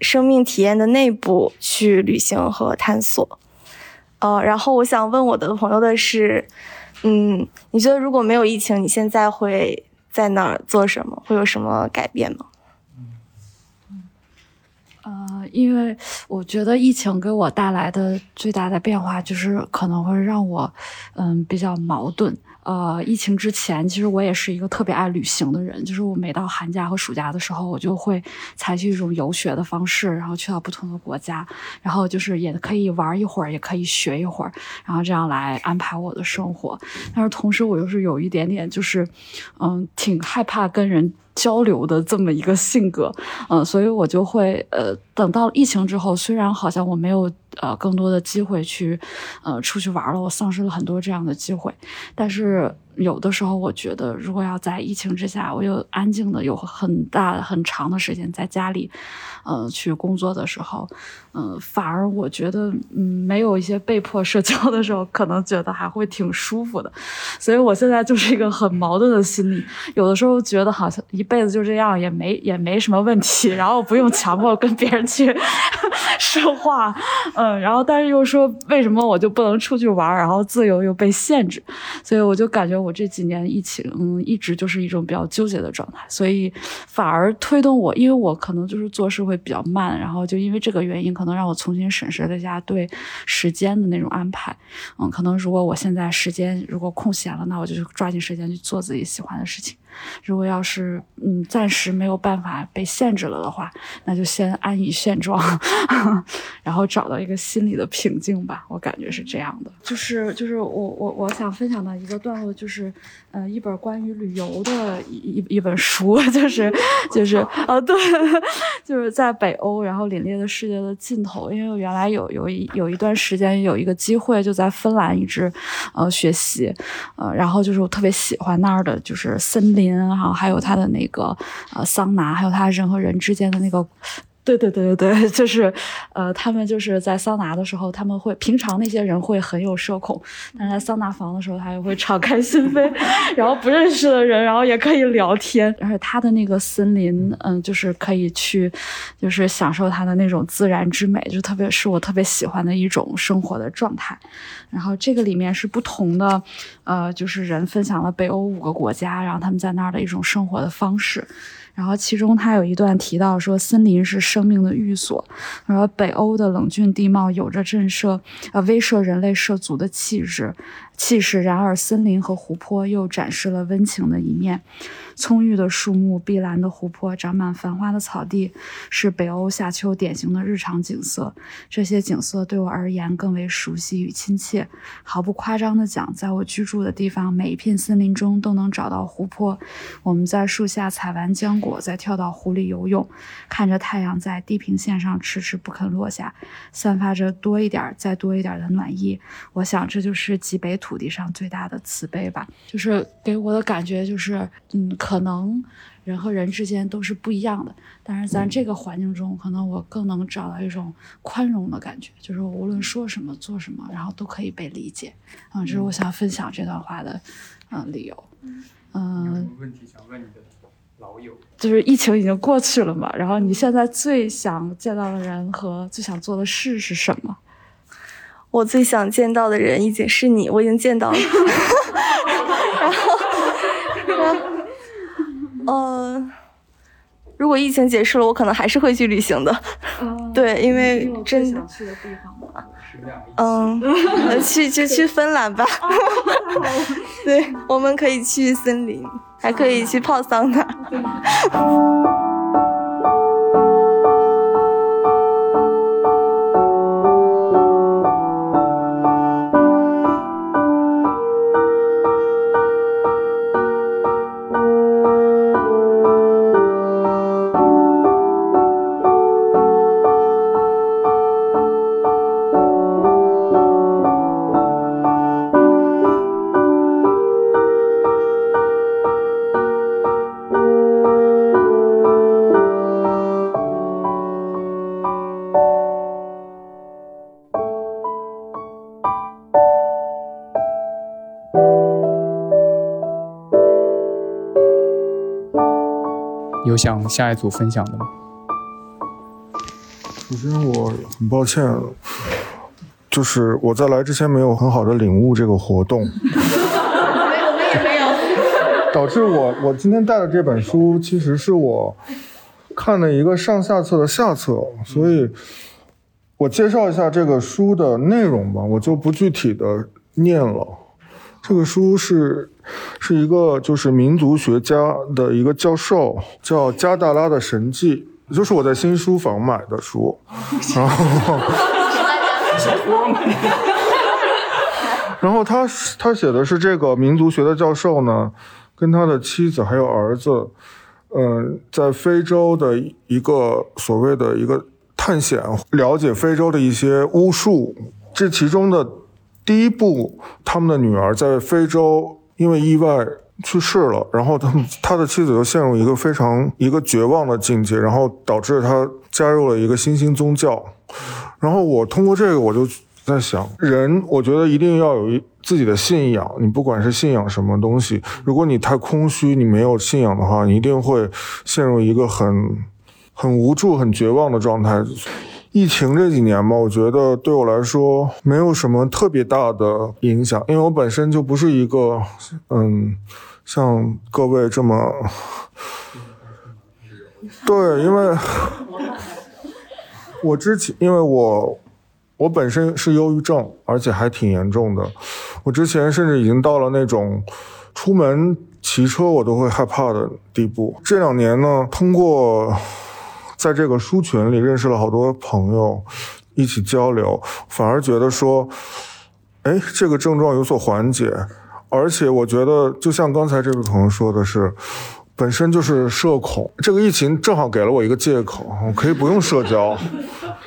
生命体验的内部去旅行和探索。呃，然后我想问我的朋友的是，嗯，你觉得如果没有疫情，你现在会在哪儿做什么？会有什么改变吗？呃，因为我觉得疫情给我带来的最大的变化，就是可能会让我，嗯，比较矛盾。呃，疫情之前，其实我也是一个特别爱旅行的人，就是我每到寒假和暑假的时候，我就会采取一种游学的方式，然后去到不同的国家，然后就是也可以玩一会儿，也可以学一会儿，然后这样来安排我的生活。但是同时，我又是有一点点，就是嗯，挺害怕跟人。交流的这么一个性格，嗯，所以我就会呃，等到疫情之后，虽然好像我没有呃更多的机会去呃出去玩了，我丧失了很多这样的机会，但是有的时候我觉得，如果要在疫情之下，我有安静的有很大很长的时间在家里，呃，去工作的时候，嗯，反而我觉得嗯，没有一些被迫社交的时候，可能觉得还会挺舒服的，所以我现在就是一个很矛盾的心理，有的时候觉得好像。一辈子就这样也没也没什么问题，然后不用强迫跟别人去 (laughs) 说话，嗯，然后但是又说为什么我就不能出去玩，然后自由又被限制，所以我就感觉我这几年疫情，嗯，一直就是一种比较纠结的状态，所以反而推动我，因为我可能就是做事会比较慢，然后就因为这个原因，可能让我重新审视了一下对时间的那种安排，嗯，可能如果我现在时间如果空闲了，那我就抓紧时间去做自己喜欢的事情。如果要是嗯暂时没有办法被限制了的话，那就先安于现状，(laughs) 然后找到一个心理的平静吧。我感觉是这样的。就是就是我我我想分享的一个段落，就是呃一本关于旅游的一一一本书，(laughs) 就是就是呃对，(laughs) 就是在北欧，然后凛冽的世界的尽头。因为我原来有有一有一段时间有一个机会就在芬兰一直呃学习，呃然后就是我特别喜欢那儿的就是森林。哈，还有他的那个呃桑拿，还有他人和人之间的那个。对对对对对，(laughs) 就是，呃，他们就是在桑拿的时候，他们会平常那些人会很有社恐，但是在桑拿房的时候，他也会敞开心扉，(laughs) 然后不认识的人，然后也可以聊天，而且他的那个森林，嗯，就是可以去，就是享受他的那种自然之美，就特别是我特别喜欢的一种生活的状态。然后这个里面是不同的，呃，就是人分享了北欧五个国家，然后他们在那儿的一种生活的方式。然后其中他有一段提到说，森林是生命的寓所。而，北欧的冷峻地貌有着震慑、呃威慑人类涉足的气势。气势，然而森林和湖泊又展示了温情的一面。葱郁的树木、碧蓝的湖泊、长满繁花的草地，是北欧夏秋典型的日常景色。这些景色对我而言更为熟悉与亲切。毫不夸张地讲，在我居住的地方，每一片森林中都能找到湖泊。我们在树下采完浆果，再跳到湖里游泳，看着太阳在地平线上迟迟不肯落下，散发着多一点、再多一点的暖意。我想，这就是极北。土地上最大的慈悲吧，就是给我的感觉就是，嗯，可能人和人之间都是不一样的，但是在这个环境中，可能我更能找到一种宽容的感觉，就是我无论说什么做什么，然后都可以被理解。啊，这是我想分享这段话的，嗯，理由。嗯。有什么问题想问你的老友？就是疫情已经过去了嘛，然后你现在最想见到的人和最想做的事是什么？我最想见到的人已经是你，我已经见到了。(laughs) (laughs) (laughs) 然后，呃，如果疫情结束了，我可能还是会去旅行的。对，因为真想去的地方嗯，去就去芬兰吧。(laughs) 对，我们可以去森林，还可以去泡桑拿。下一组分享的吗？首先，我很抱歉，(sighs) 就是我在来之前没有很好的领悟这个活动，我们也没有，导致我我今天带的这本书其实是我看的一个上下册的下册，所以我介绍一下这个书的内容吧，我就不具体的念了。这个书是是一个就是民族学家的一个教授，叫加达拉的神迹，就是我在新书房买的书，然后。然后他他写的是这个民族学的教授呢，跟他的妻子还有儿子，嗯，在非洲的一个所谓的一个探险，了解非洲的一些巫术。这其中的第一步，他们的女儿在非洲因为意外去世了，然后他他的妻子又陷入一个非常一个绝望的境界，然后导致他加入了一个新兴宗教。然后我通过这个，我就。在想人，我觉得一定要有一自己的信仰。你不管是信仰什么东西，如果你太空虚，你没有信仰的话，你一定会陷入一个很很无助、很绝望的状态。疫情这几年吧，我觉得对我来说没有什么特别大的影响，因为我本身就不是一个嗯，像各位这么对，因为我之前因为我。我本身是忧郁症，而且还挺严重的。我之前甚至已经到了那种出门骑车我都会害怕的地步。这两年呢，通过在这个书群里认识了好多朋友，一起交流，反而觉得说，哎，这个症状有所缓解。而且我觉得，就像刚才这位朋友说的是，本身就是社恐，这个疫情正好给了我一个借口，我可以不用社交。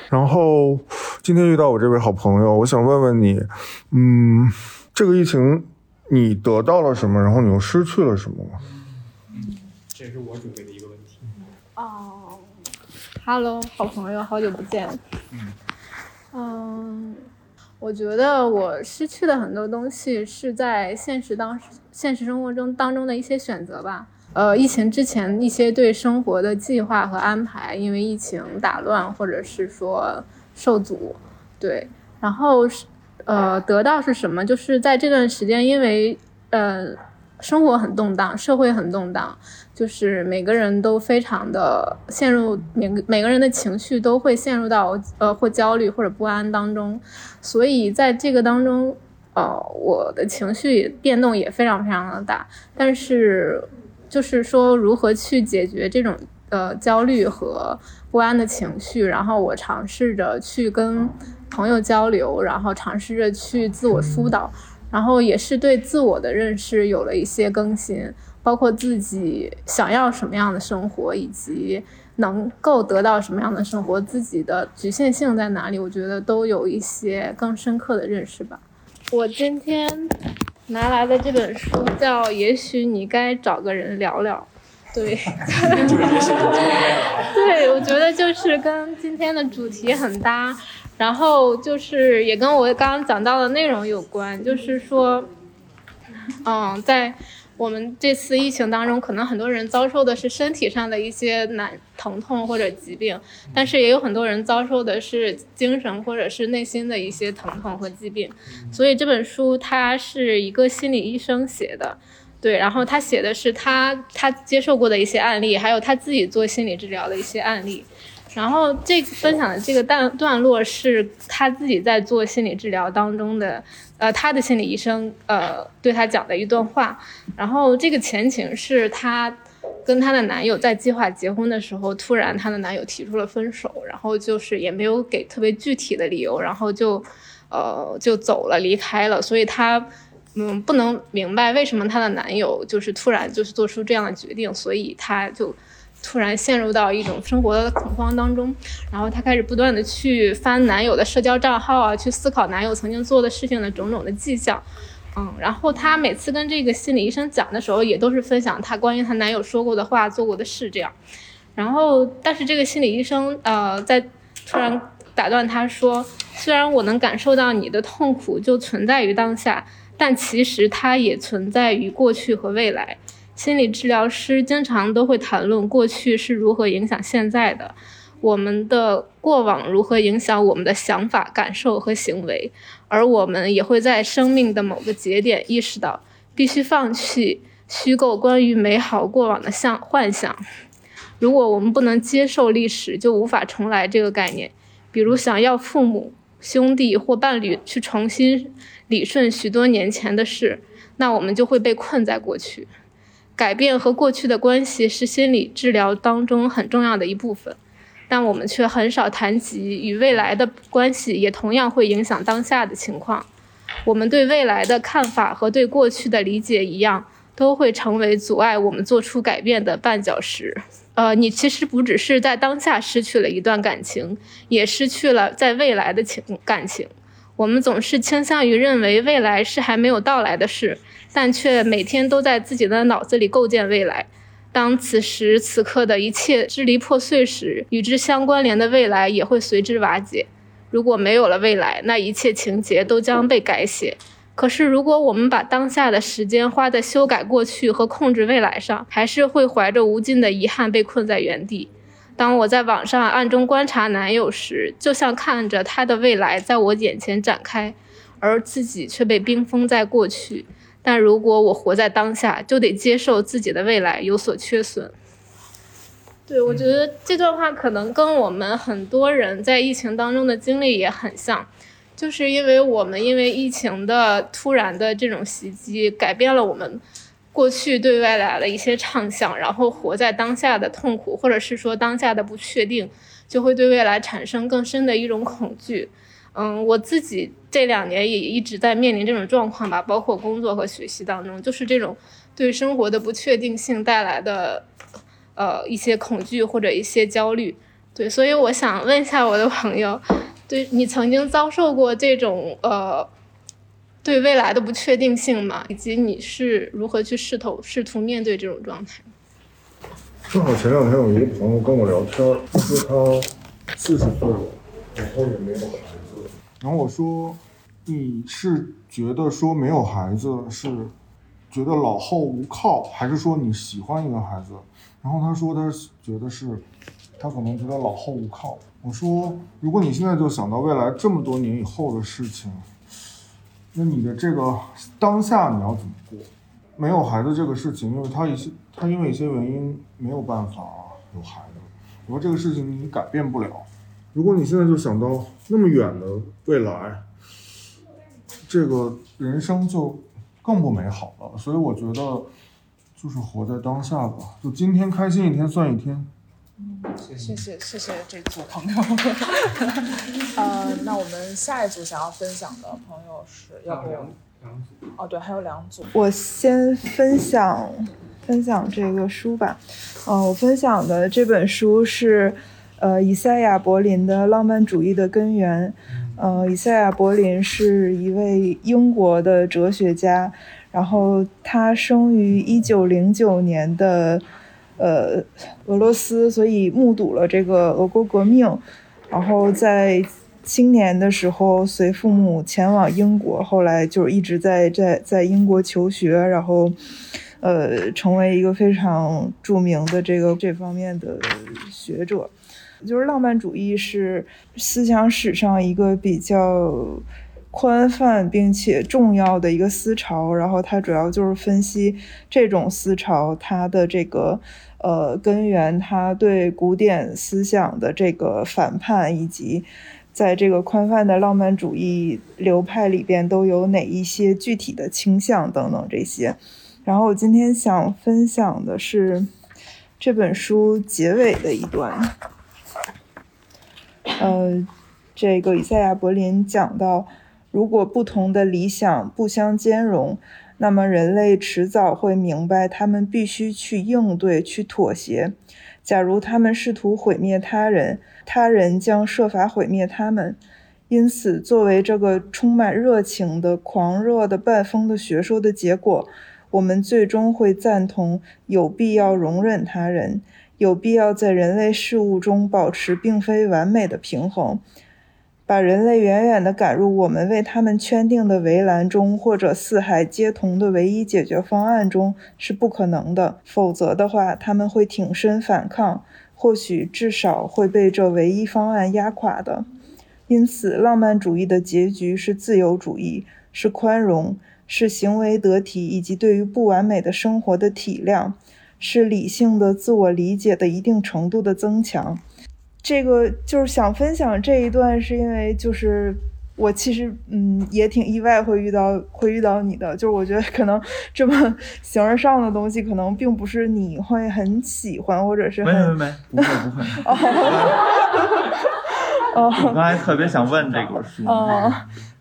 然后今天遇到我这位好朋友，我想问问你，嗯，这个疫情你得到了什么，然后你又失去了什么？嗯，这是我准备的。，Hello，好朋友，好久不见。嗯，嗯，我觉得我失去的很多东西是在现实当现实生活中当中的一些选择吧。呃，疫情之前一些对生活的计划和安排，因为疫情打乱或者是说受阻，对。然后是呃，得到是什么？就是在这段时间，因为呃，生活很动荡，社会很动荡，就是每个人都非常的陷入每个每个人的情绪都会陷入到呃或焦虑或者不安当中，所以在这个当中，呃，我的情绪变动也非常非常的大，但是。就是说，如何去解决这种呃焦虑和不安的情绪？然后我尝试着去跟朋友交流，然后尝试着去自我疏导，然后也是对自我的认识有了一些更新，包括自己想要什么样的生活，以及能够得到什么样的生活，自己的局限性在哪里？我觉得都有一些更深刻的认识吧。我今天。拿来的这本书叫《也许你该找个人聊聊》，(laughs) 对，(laughs) 对，我觉得就是跟今天的主题很搭，然后就是也跟我刚刚讲到的内容有关，就是说，嗯，在。我们这次疫情当中，可能很多人遭受的是身体上的一些难疼痛或者疾病，但是也有很多人遭受的是精神或者是内心的一些疼痛和疾病。所以这本书它是一个心理医生写的，对，然后他写的是他他接受过的一些案例，还有他自己做心理治疗的一些案例。然后这分享的这个段段落是他自己在做心理治疗当中的，呃，他的心理医生呃对他讲的一段话。然后这个前情是她跟她的男友在计划结婚的时候，突然她的男友提出了分手，然后就是也没有给特别具体的理由，然后就呃就走了离开了。所以她嗯不能明白为什么她的男友就是突然就是做出这样的决定，所以她就。突然陷入到一种生活的恐慌当中，然后她开始不断的去翻男友的社交账号啊，去思考男友曾经做的事情的种种的迹象，嗯，然后她每次跟这个心理医生讲的时候，也都是分享她关于她男友说过的话、做过的事这样，然后但是这个心理医生呃在突然打断她说，虽然我能感受到你的痛苦就存在于当下，但其实它也存在于过去和未来。心理治疗师经常都会谈论过去是如何影响现在的，我们的过往如何影响我们的想法、感受和行为，而我们也会在生命的某个节点意识到，必须放弃虚构关于美好过往的像幻想。如果我们不能接受历史，就无法重来这个概念。比如想要父母、兄弟或伴侣去重新理顺许多年前的事，那我们就会被困在过去。改变和过去的关系是心理治疗当中很重要的一部分，但我们却很少谈及与未来的关系，也同样会影响当下的情况。我们对未来的看法和对过去的理解一样，都会成为阻碍我们做出改变的绊脚石。呃，你其实不只是在当下失去了一段感情，也失去了在未来的情感情。我们总是倾向于认为未来是还没有到来的事，但却每天都在自己的脑子里构建未来。当此时此刻的一切支离破碎时，与之相关联的未来也会随之瓦解。如果没有了未来，那一切情节都将被改写。可是，如果我们把当下的时间花在修改过去和控制未来上，还是会怀着无尽的遗憾被困在原地。当我在网上暗中观察男友时，就像看着他的未来在我眼前展开，而自己却被冰封在过去。但如果我活在当下，就得接受自己的未来有所缺损。对，我觉得这段话可能跟我们很多人在疫情当中的经历也很像。就是因为我们因为疫情的突然的这种袭击，改变了我们过去对未来的一些畅想，然后活在当下的痛苦，或者是说当下的不确定，就会对未来产生更深的一种恐惧。嗯，我自己这两年也一直在面临这种状况吧，包括工作和学习当中，就是这种对生活的不确定性带来的呃一些恐惧或者一些焦虑。对，所以我想问一下我的朋友。对你曾经遭受过这种呃对未来的不确定性吗？以及你是如何去试图试图面对这种状态？正好前两天有一个朋友跟我聊天，说他四十岁了，然后也没有。然后我说，你是觉得说没有孩子是觉得老后无靠，还是说你喜欢一个孩子？然后他说他觉得是，他可能觉得老后无靠。我说，如果你现在就想到未来这么多年以后的事情，那你的这个当下你要怎么过？没有孩子这个事情，因为他一些他因为一些原因没有办法有孩子。我说这个事情你改变不了。如果你现在就想到那么远的未来，这个人生就更不美好了。所以我觉得，就是活在当下吧，就今天开心一天算一天。谢谢谢谢这组朋友。(laughs) 呃，那我们下一组想要分享的朋友是要不两组？哦，对，还有两组。我先分享分享这个书吧。嗯，我分享的这本书是呃以赛亚·柏林的《浪漫主义的根源》。呃，以赛亚·柏林是一位英国的哲学家，然后他生于一九零九年的。呃，俄罗斯，所以目睹了这个俄国革命，然后在青年的时候随父母前往英国，后来就是一直在在在英国求学，然后呃成为一个非常著名的这个这方面的学者。就是浪漫主义是思想史上一个比较宽泛并且重要的一个思潮，然后它主要就是分析这种思潮它的这个。呃，根源它对古典思想的这个反叛，以及在这个宽泛的浪漫主义流派里边都有哪一些具体的倾向等等这些。然后我今天想分享的是这本书结尾的一段。呃，这个以赛亚·柏林讲到，如果不同的理想不相兼容。那么，人类迟早会明白，他们必须去应对、去妥协。假如他们试图毁灭他人，他人将设法毁灭他们。因此，作为这个充满热情的、狂热的、半疯的学说的结果，我们最终会赞同有必要容忍他人，有必要在人类事物中保持并非完美的平衡。把人类远远地赶入我们为他们圈定的围栏中，或者四海皆同的唯一解决方案中是不可能的。否则的话，他们会挺身反抗，或许至少会被这唯一方案压垮的。因此，浪漫主义的结局是自由主义，是宽容，是行为得体以及对于不完美的生活的体谅，是理性的自我理解的一定程度的增强。这个就是想分享这一段，是因为就是我其实嗯也挺意外会遇到会遇到你的，就是我觉得可能这么 (laughs) 形而上的东西，可能并不是你会很喜欢或者是没没没不会不会。哦，(laughs) 我刚才特别想问这个书。哦，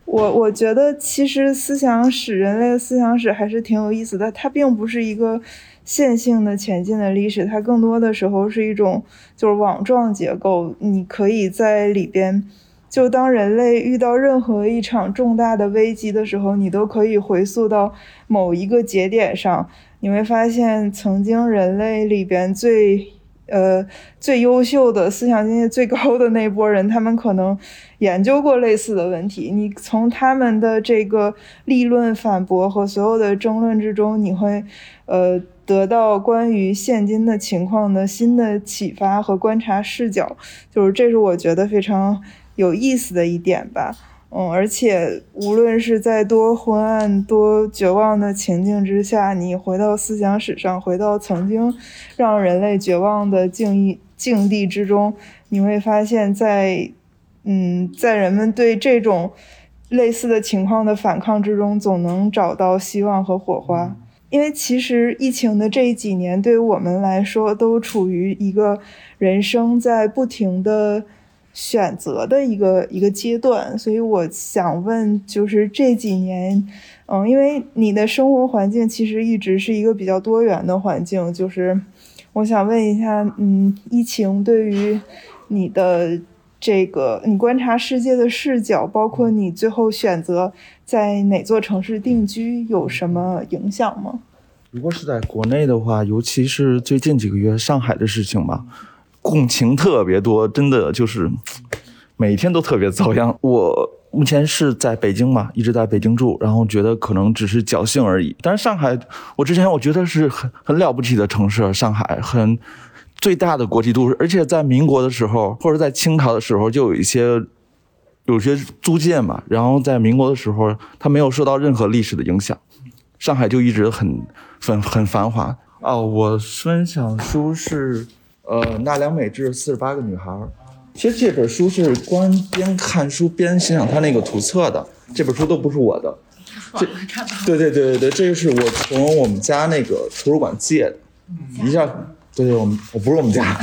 我我觉得其实思想史，人类的思想史还是挺有意思的，它并不是一个。线性的前进的历史，它更多的时候是一种就是网状结构。你可以在里边，就当人类遇到任何一场重大的危机的时候，你都可以回溯到某一个节点上，你会发现曾经人类里边最呃最优秀的思想境界最高的那波人，他们可能研究过类似的问题。你从他们的这个立论反驳和所有的争论之中，你会呃。得到关于现今的情况的新的启发和观察视角，就是这是我觉得非常有意思的一点吧。嗯，而且无论是在多昏暗、多绝望的情境之下，你回到思想史上，回到曾经让人类绝望的境遇境地之中，你会发现，在嗯，在人们对这种类似的情况的反抗之中，总能找到希望和火花。因为其实疫情的这几年，对于我们来说，都处于一个人生在不停的选择的一个一个阶段，所以我想问，就是这几年，嗯，因为你的生活环境其实一直是一个比较多元的环境，就是我想问一下，嗯，疫情对于你的这个你观察世界的视角，包括你最后选择。在哪座城市定居有什么影响吗？如果是在国内的话，尤其是最近几个月上海的事情吧，共情特别多，真的就是每天都特别遭殃。我目前是在北京嘛，一直在北京住，然后觉得可能只是侥幸而已。但是上海，我之前我觉得是很很了不起的城市，上海很最大的国际都市，而且在民国的时候或者在清朝的时候就有一些。有些租界嘛，然后在民国的时候，它没有受到任何历史的影响，上海就一直很很很繁华。哦，我分享书是呃纳凉美智四十八个女孩，其实这本书是光边看书边欣赏它那个图册的，这本书都不是我的。(laughs) 这对对对对对，这个是我从我们家那个图书馆借的，一下对对，我们我不是我们家。(laughs)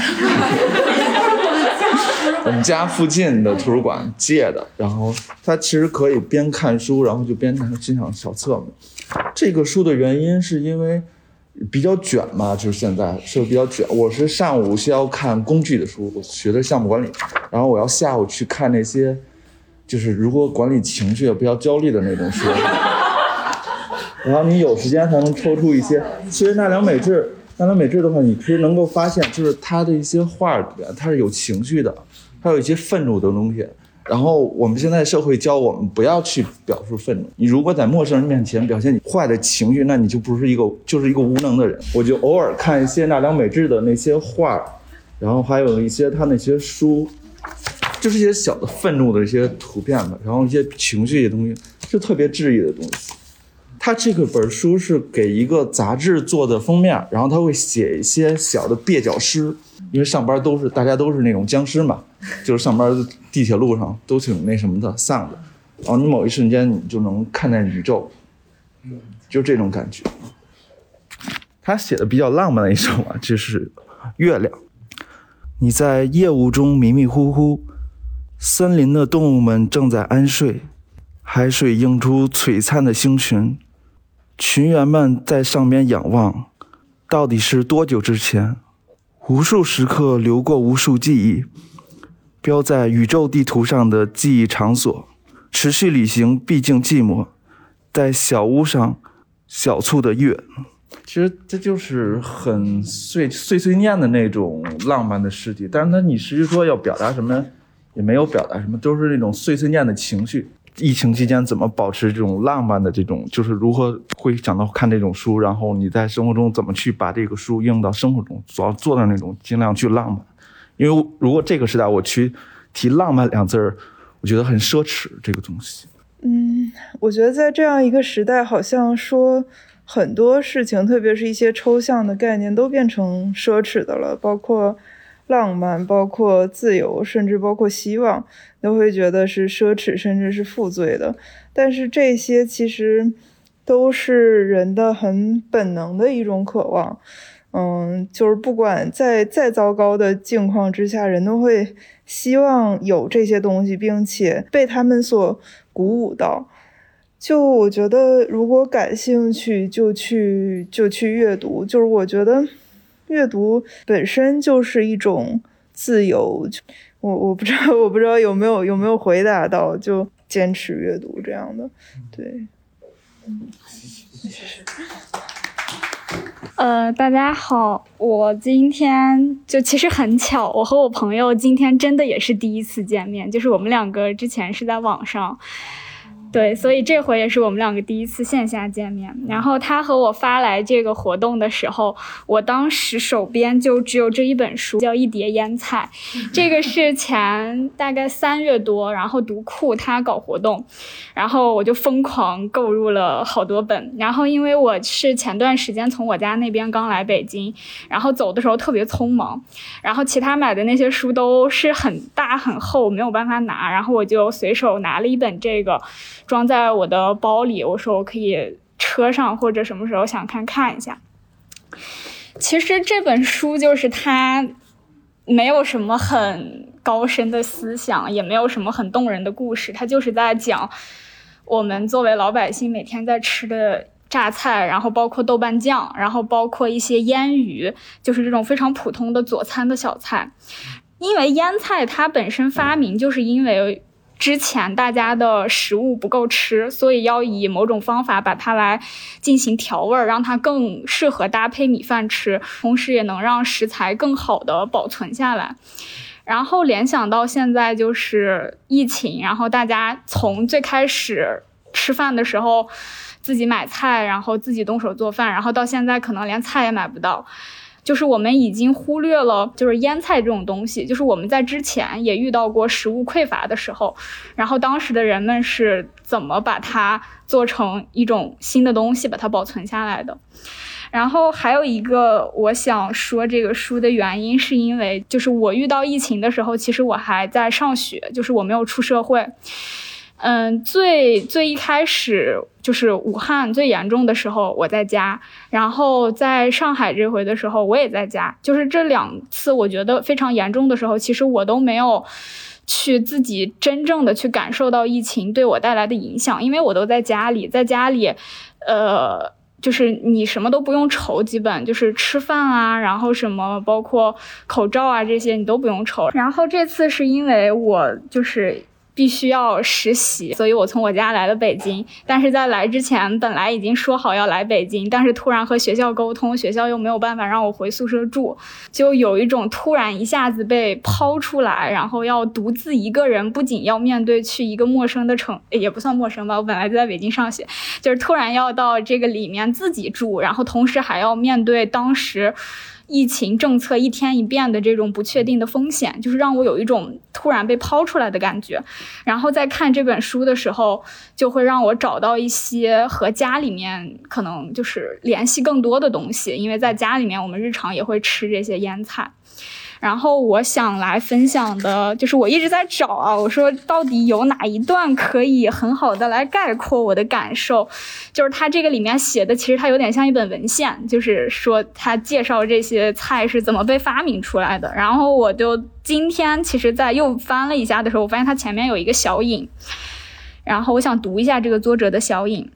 我们家附近的图书馆借的，然后他其实可以边看书，然后就边欣赏小册子。这个书的原因是因为比较卷嘛，就是现在是比较卷。我是上午需要看工具的书，我学的项目管理，然后我要下午去看那些就是如何管理情绪、不要焦虑的那种书。然后你有时间才能抽出一些。其实奈良美智，纳凉美智的话，你其实能够发现，就是他的一些画里边，他是有情绪的。还有一些愤怒的东西，然后我们现在社会教我们不要去表述愤怒。你如果在陌生人面前表现你坏的情绪，那你就不是一个，就是一个无能的人。我就偶尔看一些纳良美智的那些画，然后还有一些他那些书，就是一些小的愤怒的一些图片吧，然后一些情绪的东西，就特别治愈的东西。他这个本书是给一个杂志做的封面，然后他会写一些小的蹩脚诗。因为上班都是大家都是那种僵尸嘛，(laughs) 就是上班地铁路上都挺那什么的丧的，然后你某一瞬间你就能看见宇宙，就这种感觉。他写的比较浪漫的一首啊，就是月亮。你在夜雾中迷迷糊糊，森林的动物们正在安睡，海水映出璀璨的星群，群员们在上面仰望，到底是多久之前？无数时刻流过，无数记忆，标在宇宙地图上的记忆场所。持续旅行，毕竟寂寞。在小屋上，小簇的月。其实这就是很碎碎碎念的那种浪漫的诗体，但是它你实际说要表达什么，也没有表达什么，都是那种碎碎念的情绪。疫情期间怎么保持这种浪漫的这种，就是如何会想到看这种书，然后你在生活中怎么去把这个书应用到生活中，主要做到那种尽量去浪漫。因为如果这个时代我去提浪漫两字儿，我觉得很奢侈这个东西。嗯，我觉得在这样一个时代，好像说很多事情，特别是一些抽象的概念，都变成奢侈的了，包括浪漫，包括自由，甚至包括希望，都会觉得是奢侈，甚至是负罪的。但是这些其实都是人的很本能的一种渴望。嗯，就是不管在再糟糕的境况之下，人都会希望有这些东西，并且被他们所鼓舞到。就我觉得，如果感兴趣，就去就去阅读。就是我觉得，阅读本身就是一种自由。我我不知道，我不知道有没有有没有回答到，就坚持阅读这样的。对，嗯，呃，大家好，我今天就其实很巧，我和我朋友今天真的也是第一次见面，就是我们两个之前是在网上。对，所以这回也是我们两个第一次线下见面。然后他和我发来这个活动的时候，我当时手边就只有这一本书，叫《一碟腌菜》。这个是前大概三月多，然后读库他搞活动，然后我就疯狂购入了好多本。然后因为我是前段时间从我家那边刚来北京，然后走的时候特别匆忙，然后其他买的那些书都是很大很厚，没有办法拿，然后我就随手拿了一本这个。装在我的包里，我说我可以车上或者什么时候想看看一下。其实这本书就是它没有什么很高深的思想，也没有什么很动人的故事，它就是在讲我们作为老百姓每天在吃的榨菜，然后包括豆瓣酱，然后包括一些腌鱼，就是这种非常普通的佐餐的小菜。因为腌菜它本身发明就是因为。之前大家的食物不够吃，所以要以某种方法把它来进行调味儿，让它更适合搭配米饭吃，同时也能让食材更好的保存下来。然后联想到现在就是疫情，然后大家从最开始吃饭的时候自己买菜，然后自己动手做饭，然后到现在可能连菜也买不到。就是我们已经忽略了，就是腌菜这种东西。就是我们在之前也遇到过食物匮乏的时候，然后当时的人们是怎么把它做成一种新的东西，把它保存下来的。然后还有一个我想说这个书的原因，是因为就是我遇到疫情的时候，其实我还在上学，就是我没有出社会。嗯，最最一开始就是武汉最严重的时候，我在家；然后在上海这回的时候，我也在家。就是这两次我觉得非常严重的时候，其实我都没有去自己真正的去感受到疫情对我带来的影响，因为我都在家里，在家里，呃，就是你什么都不用愁，基本就是吃饭啊，然后什么包括口罩啊这些你都不用愁。然后这次是因为我就是。必须要实习，所以我从我家来了北京。但是在来之前，本来已经说好要来北京，但是突然和学校沟通，学校又没有办法让我回宿舍住，就有一种突然一下子被抛出来，然后要独自一个人，不仅要面对去一个陌生的城，也不算陌生吧，我本来就在北京上学，就是突然要到这个里面自己住，然后同时还要面对当时。疫情政策一天一变的这种不确定的风险，就是让我有一种突然被抛出来的感觉。然后在看这本书的时候，就会让我找到一些和家里面可能就是联系更多的东西，因为在家里面我们日常也会吃这些腌菜。然后我想来分享的，就是我一直在找啊，我说到底有哪一段可以很好的来概括我的感受？就是它这个里面写的，其实它有点像一本文献，就是说它介绍这些菜是怎么被发明出来的。然后我就今天其实，在又翻了一下的时候，我发现它前面有一个小引，然后我想读一下这个作者的小引。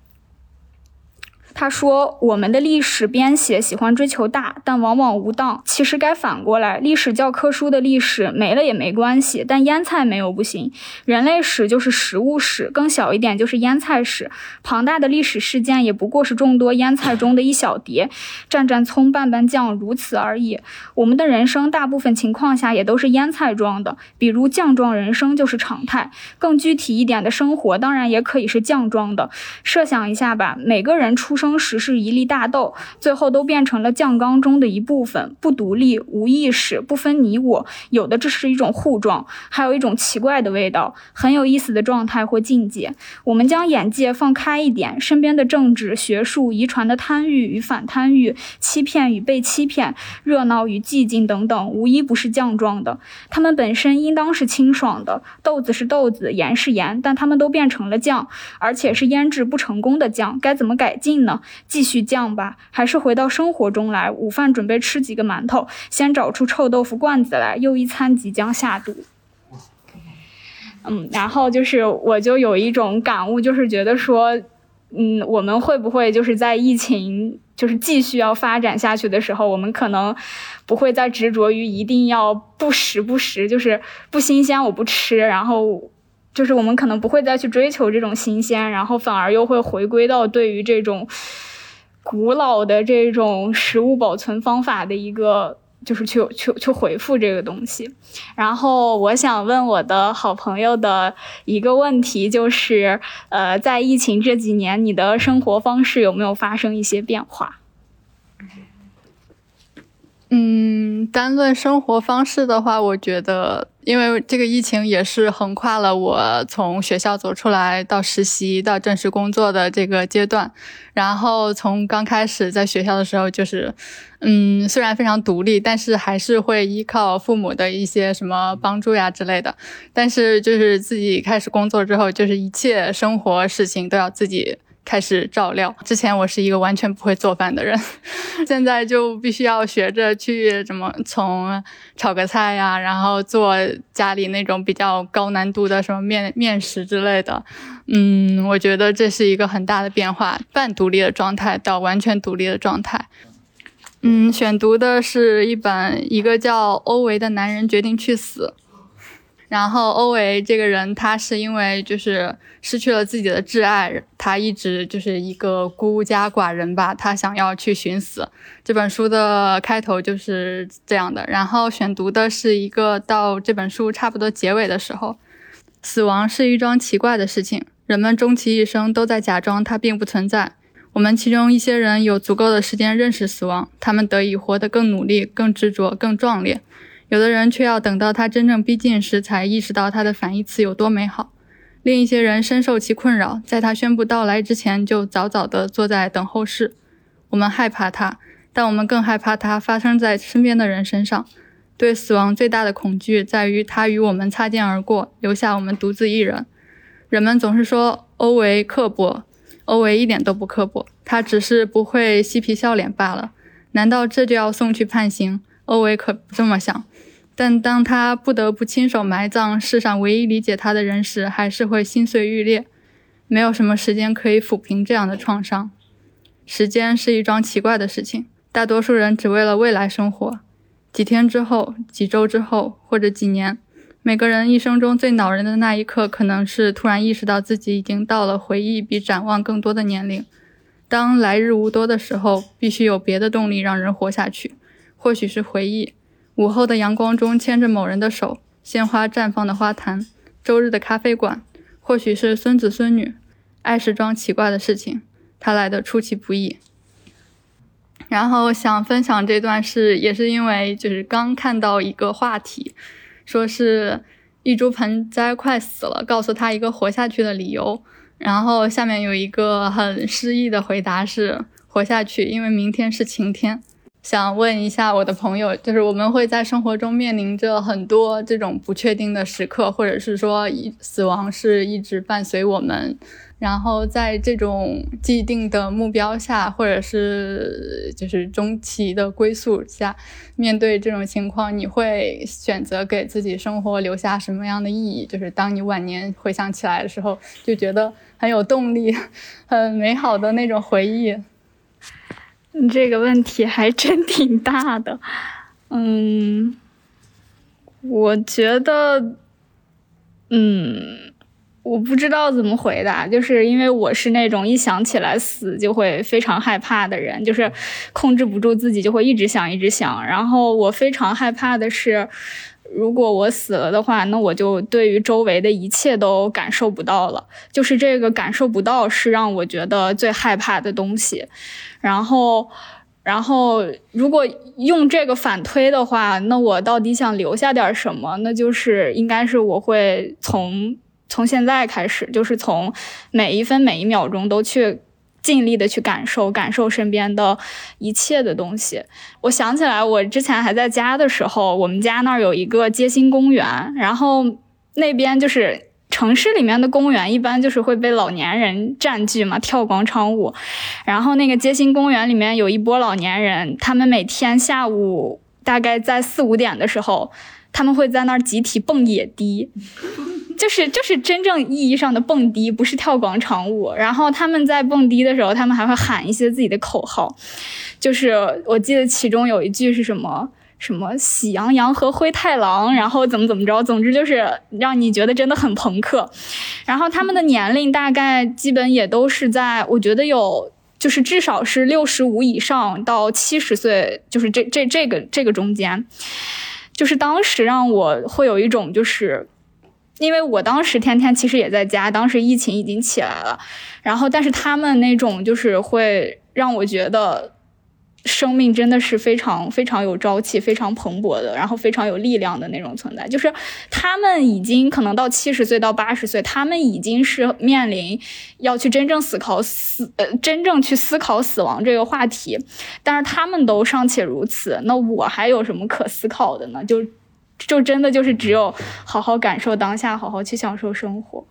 他说：“我们的历史编写喜欢追求大，但往往无当。其实该反过来，历史教科书的历史没了也没关系，但腌菜没有不行。人类史就是食物史，更小一点就是腌菜史。庞大的历史事件也不过是众多腌菜中的一小碟，蘸蘸葱，拌拌酱，如此而已。我们的人生大部分情况下也都是腌菜状的，比如酱状人生就是常态。更具体一点的生活，当然也可以是酱状的。设想一下吧，每个人出生。”生时是一粒大豆，最后都变成了酱缸中的一部分，不独立、无意识、不分你我，有的这是一种糊状，还有一种奇怪的味道，很有意思的状态或境界。我们将眼界放开一点，身边的政治、学术、遗传的贪欲与反贪欲，欺骗与被欺骗，热闹与寂静等等，无一不是酱状的。它们本身应当是清爽的，豆子是豆子，盐是盐，但它们都变成了酱，而且是腌制不成功的酱。该怎么改进呢？继续降吧，还是回到生活中来？午饭准备吃几个馒头，先找出臭豆腐罐子来，又一餐即将下肚。嗯，然后就是我就有一种感悟，就是觉得说，嗯，我们会不会就是在疫情就是继续要发展下去的时候，我们可能不会再执着于一定要不时不食，就是不新鲜我不吃，然后就是我们可能不会再去追求这种新鲜，然后反而又会回归到对于这种古老的这种食物保存方法的一个。就是去去去回复这个东西，然后我想问我的好朋友的一个问题，就是呃，在疫情这几年，你的生活方式有没有发生一些变化？嗯，单论生活方式的话，我觉得，因为这个疫情也是横跨了我从学校走出来到实习到正式工作的这个阶段。然后从刚开始在学校的时候，就是，嗯，虽然非常独立，但是还是会依靠父母的一些什么帮助呀之类的。但是就是自己开始工作之后，就是一切生活事情都要自己。开始照料。之前我是一个完全不会做饭的人，(laughs) 现在就必须要学着去怎么从炒个菜呀，然后做家里那种比较高难度的什么面面食之类的。嗯，我觉得这是一个很大的变化，半独立的状态到完全独立的状态。嗯，选读的是一本一个叫欧维的男人决定去死。然后欧维这个人，他是因为就是失去了自己的挚爱，他一直就是一个孤家寡人吧，他想要去寻死。这本书的开头就是这样的。然后选读的是一个到这本书差不多结尾的时候，死亡是一桩奇怪的事情，人们终其一生都在假装它并不存在。我们其中一些人有足够的时间认识死亡，他们得以活得更努力、更执着、更壮烈。有的人却要等到他真正逼近时，才意识到他的反义词有多美好；另一些人深受其困扰，在他宣布到来之前，就早早地坐在等候室。我们害怕他，但我们更害怕它发生在身边的人身上。对死亡最大的恐惧在于，他与我们擦肩而过，留下我们独自一人。人们总是说欧维刻薄，欧维一点都不刻薄，他只是不会嬉皮笑脸罢了。难道这就要送去判刑？欧维可不这么想。但当他不得不亲手埋葬世上唯一理解他的人时，还是会心碎欲裂。没有什么时间可以抚平这样的创伤。时间是一桩奇怪的事情，大多数人只为了未来生活。几天之后，几周之后，或者几年，每个人一生中最恼人的那一刻，可能是突然意识到自己已经到了回忆比展望更多的年龄。当来日无多的时候，必须有别的动力让人活下去，或许是回忆。午后的阳光中牵着某人的手，鲜花绽放的花坛，周日的咖啡馆，或许是孙子孙女，爱是桩奇怪的事情，它来的出其不意。然后想分享这段是，也是因为就是刚看到一个话题，说是一株盆栽快死了，告诉他一个活下去的理由。然后下面有一个很诗意的回答是：活下去，因为明天是晴天。想问一下我的朋友，就是我们会在生活中面临着很多这种不确定的时刻，或者是说一死亡是一直伴随我们，然后在这种既定的目标下，或者是就是中期的归宿下，面对这种情况，你会选择给自己生活留下什么样的意义？就是当你晚年回想起来的时候，就觉得很有动力，很美好的那种回忆。这个问题还真 (laughs) 挺大的，嗯，我觉得，嗯，我不知道怎么回答，就是因为我是那种一想起来死就会非常害怕的人，就是控制不住自己，就会一直想，一直想。然后我非常害怕的是，如果我死了的话，那我就对于周围的一切都感受不到了。就是这个感受不到，是让我觉得最害怕的东西。然后，然后如果用这个反推的话，那我到底想留下点什么？那就是应该是我会从从现在开始，就是从每一分每一秒钟都去。尽力的去感受，感受身边的一切的东西。我想起来，我之前还在家的时候，我们家那儿有一个街心公园，然后那边就是城市里面的公园，一般就是会被老年人占据嘛，跳广场舞。然后那个街心公园里面有一波老年人，他们每天下午大概在四五点的时候，他们会在那儿集体蹦野迪。就是就是真正意义上的蹦迪，不是跳广场舞。然后他们在蹦迪的时候，他们还会喊一些自己的口号。就是我记得其中有一句是什么什么“喜羊羊和灰太狼”，然后怎么怎么着，总之就是让你觉得真的很朋克。然后他们的年龄大概基本也都是在，我觉得有就是至少是六十五以上到七十岁，就是这这这个这个中间，就是当时让我会有一种就是。因为我当时天天其实也在家，当时疫情已经起来了，然后但是他们那种就是会让我觉得生命真的是非常非常有朝气、非常蓬勃的，然后非常有力量的那种存在。就是他们已经可能到七十岁到八十岁，他们已经是面临要去真正思考死呃真正去思考死亡这个话题，但是他们都尚且如此，那我还有什么可思考的呢？就。就真的就是只有好好感受当下，好好去享受生活。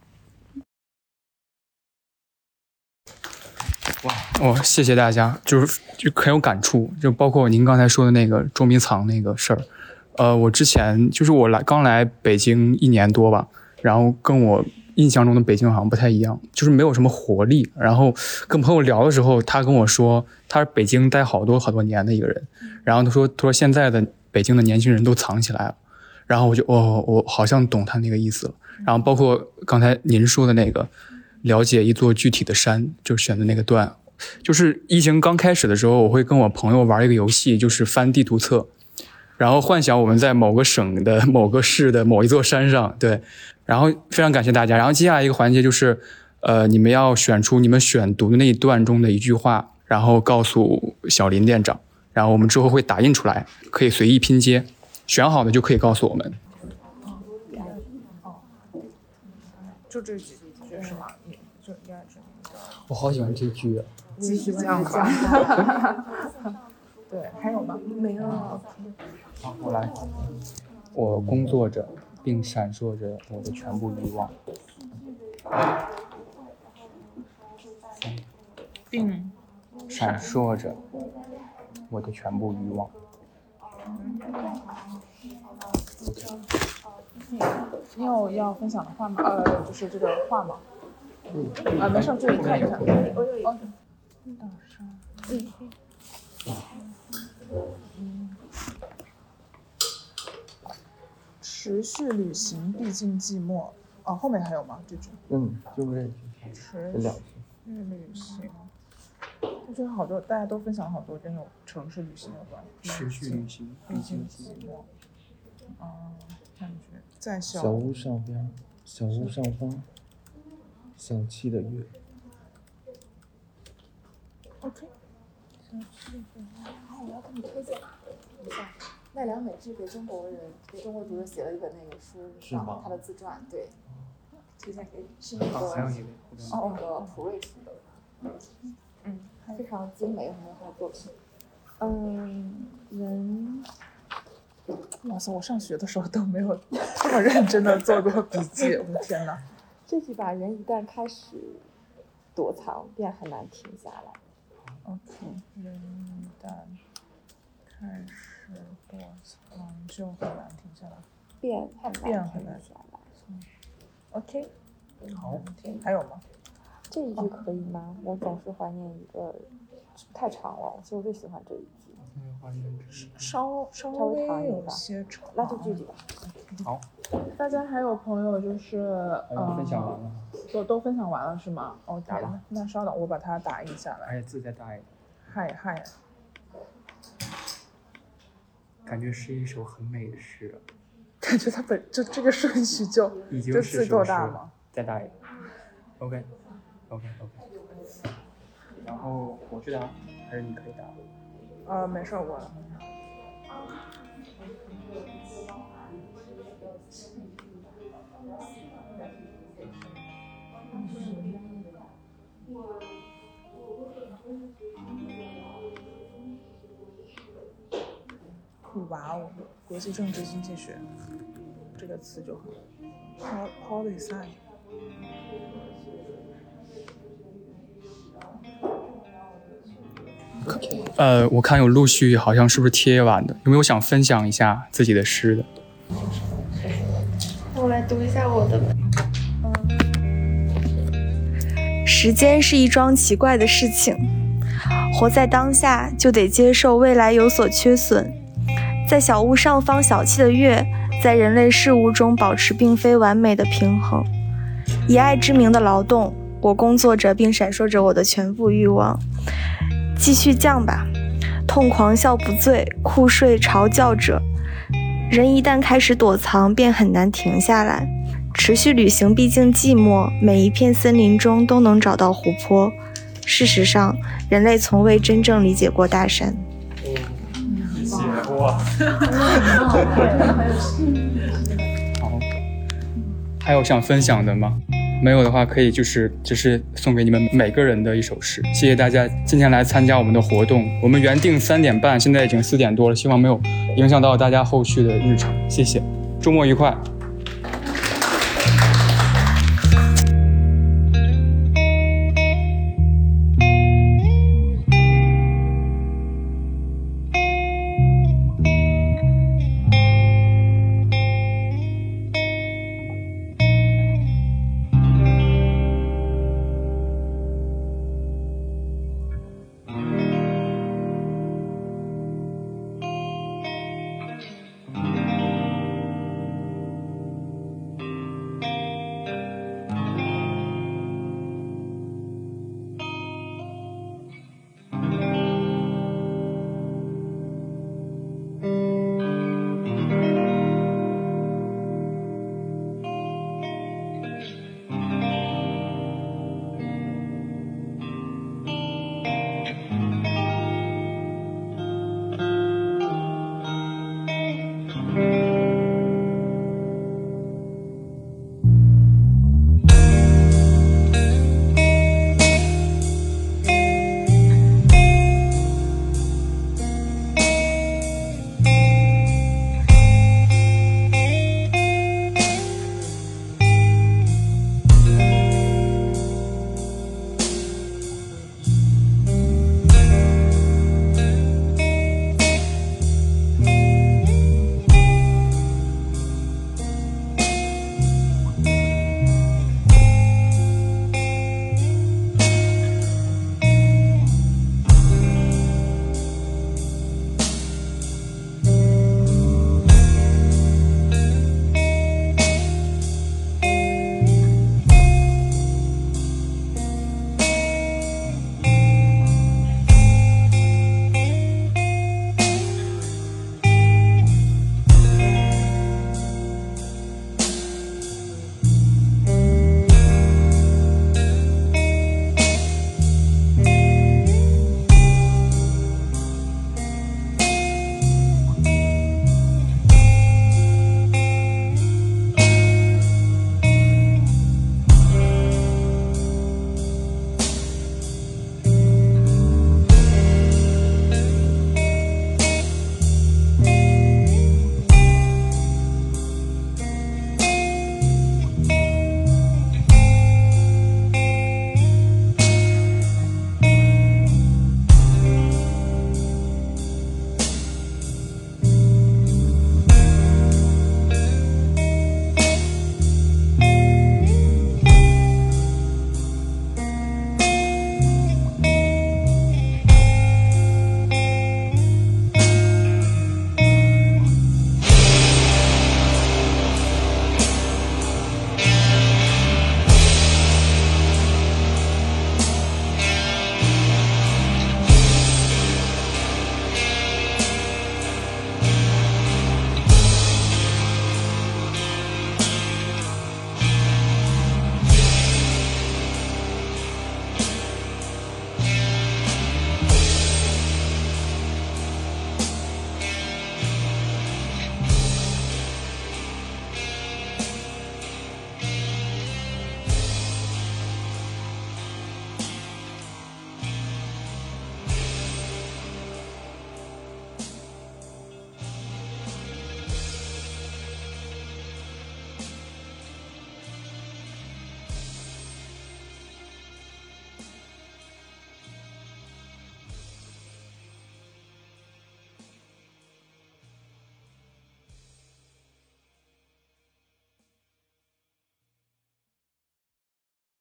哇哦，谢谢大家，就是就很有感触，就包括您刚才说的那个捉迷藏那个事儿。呃，我之前就是我来刚来北京一年多吧，然后跟我印象中的北京好像不太一样，就是没有什么活力。然后跟朋友聊的时候，他跟我说他是北京待好多好多年的一个人，然后他说他说现在的北京的年轻人都藏起来了。然后我就哦，我好像懂他那个意思了。然后包括刚才您说的那个，了解一座具体的山，就选的那个段，就是疫情刚开始的时候，我会跟我朋友玩一个游戏，就是翻地图册，然后幻想我们在某个省的 (laughs) 某个市的某一座山上。对，然后非常感谢大家。然后接下来一个环节就是，呃，你们要选出你们选读的那一段中的一句话，然后告诉小林店长，然后我们之后会打印出来，可以随意拼接。选好的就可以告诉我们。就这几句是吗？就应该是。我好喜欢这句。继续讲吧。对，还有吗？没有。好，我来。我工作着，并闪烁着我的全部欲望。并闪烁着我的全部欲望。你有要分享的话吗？呃，就是这个话吗？啊，没事，这里看一看。持续旅行，毕竟寂寞。哦，后面还有吗？这句？嗯，就是这句。持续旅行。我觉得好多大家都分享好多跟有城市旅行有关。持续旅行，毕竟寂寞。啊，感觉在小小屋上边，小屋上方，小七的月。OK。小憩的月。好，我要给你推荐一下，奈良美智给中国人给中国读者写了一本那个书，是吗？他的自传，对，推荐给是那个哦那个普瑞出的。嗯，非常精美，很好的作品。嗯，人，哇塞！我上学的时候都没有这么认真的做过笔记，我的天哪！这句吧，人一旦开始躲藏，便很难停下来。OK，人一旦开始躲藏，就很难停下来。变很难停下来。OK，好，还有吗？这一句可以吗？我总是怀念一个，太长了，其实我最喜欢这一句。稍稍微有些长，那就这句吧。好。大家还有朋友就是嗯，分享完了，都都分享完了是吗？哦，打了。那稍等，我把它打印下来。哎，字再大一点。嗨嗨。感觉是一首很美的诗。感觉它本就这个顺序就就字够大吗？再大一点。OK，OK，OK。然后我去答，还是你可以答？呃，没事，我。哇哦，国际政治经济学这个词就很 policy。呃，我看有陆续，好像是不是贴完的？有没有想分享一下自己的诗的？那我来读一下我的。时间是一桩奇怪的事情，活在当下就得接受未来有所缺损。在小屋上方小憩的月，在人类事物中保持并非完美的平衡。以爱之名的劳动，我工作着并闪烁着我的全部欲望。继续降吧，痛狂笑不醉，酷睡嘲叫者。人一旦开始躲藏，便很难停下来。持续旅行毕竟寂寞，每一片森林中都能找到湖泊。事实上，人类从未真正理解过大山。哇！(laughs) 好，还有想分享的吗？没有的话，可以就是就是送给你们每个人的一首诗。谢谢大家今天来参加我们的活动。我们原定三点半，现在已经四点多了，希望没有影响到大家后续的日程。谢谢，周末愉快。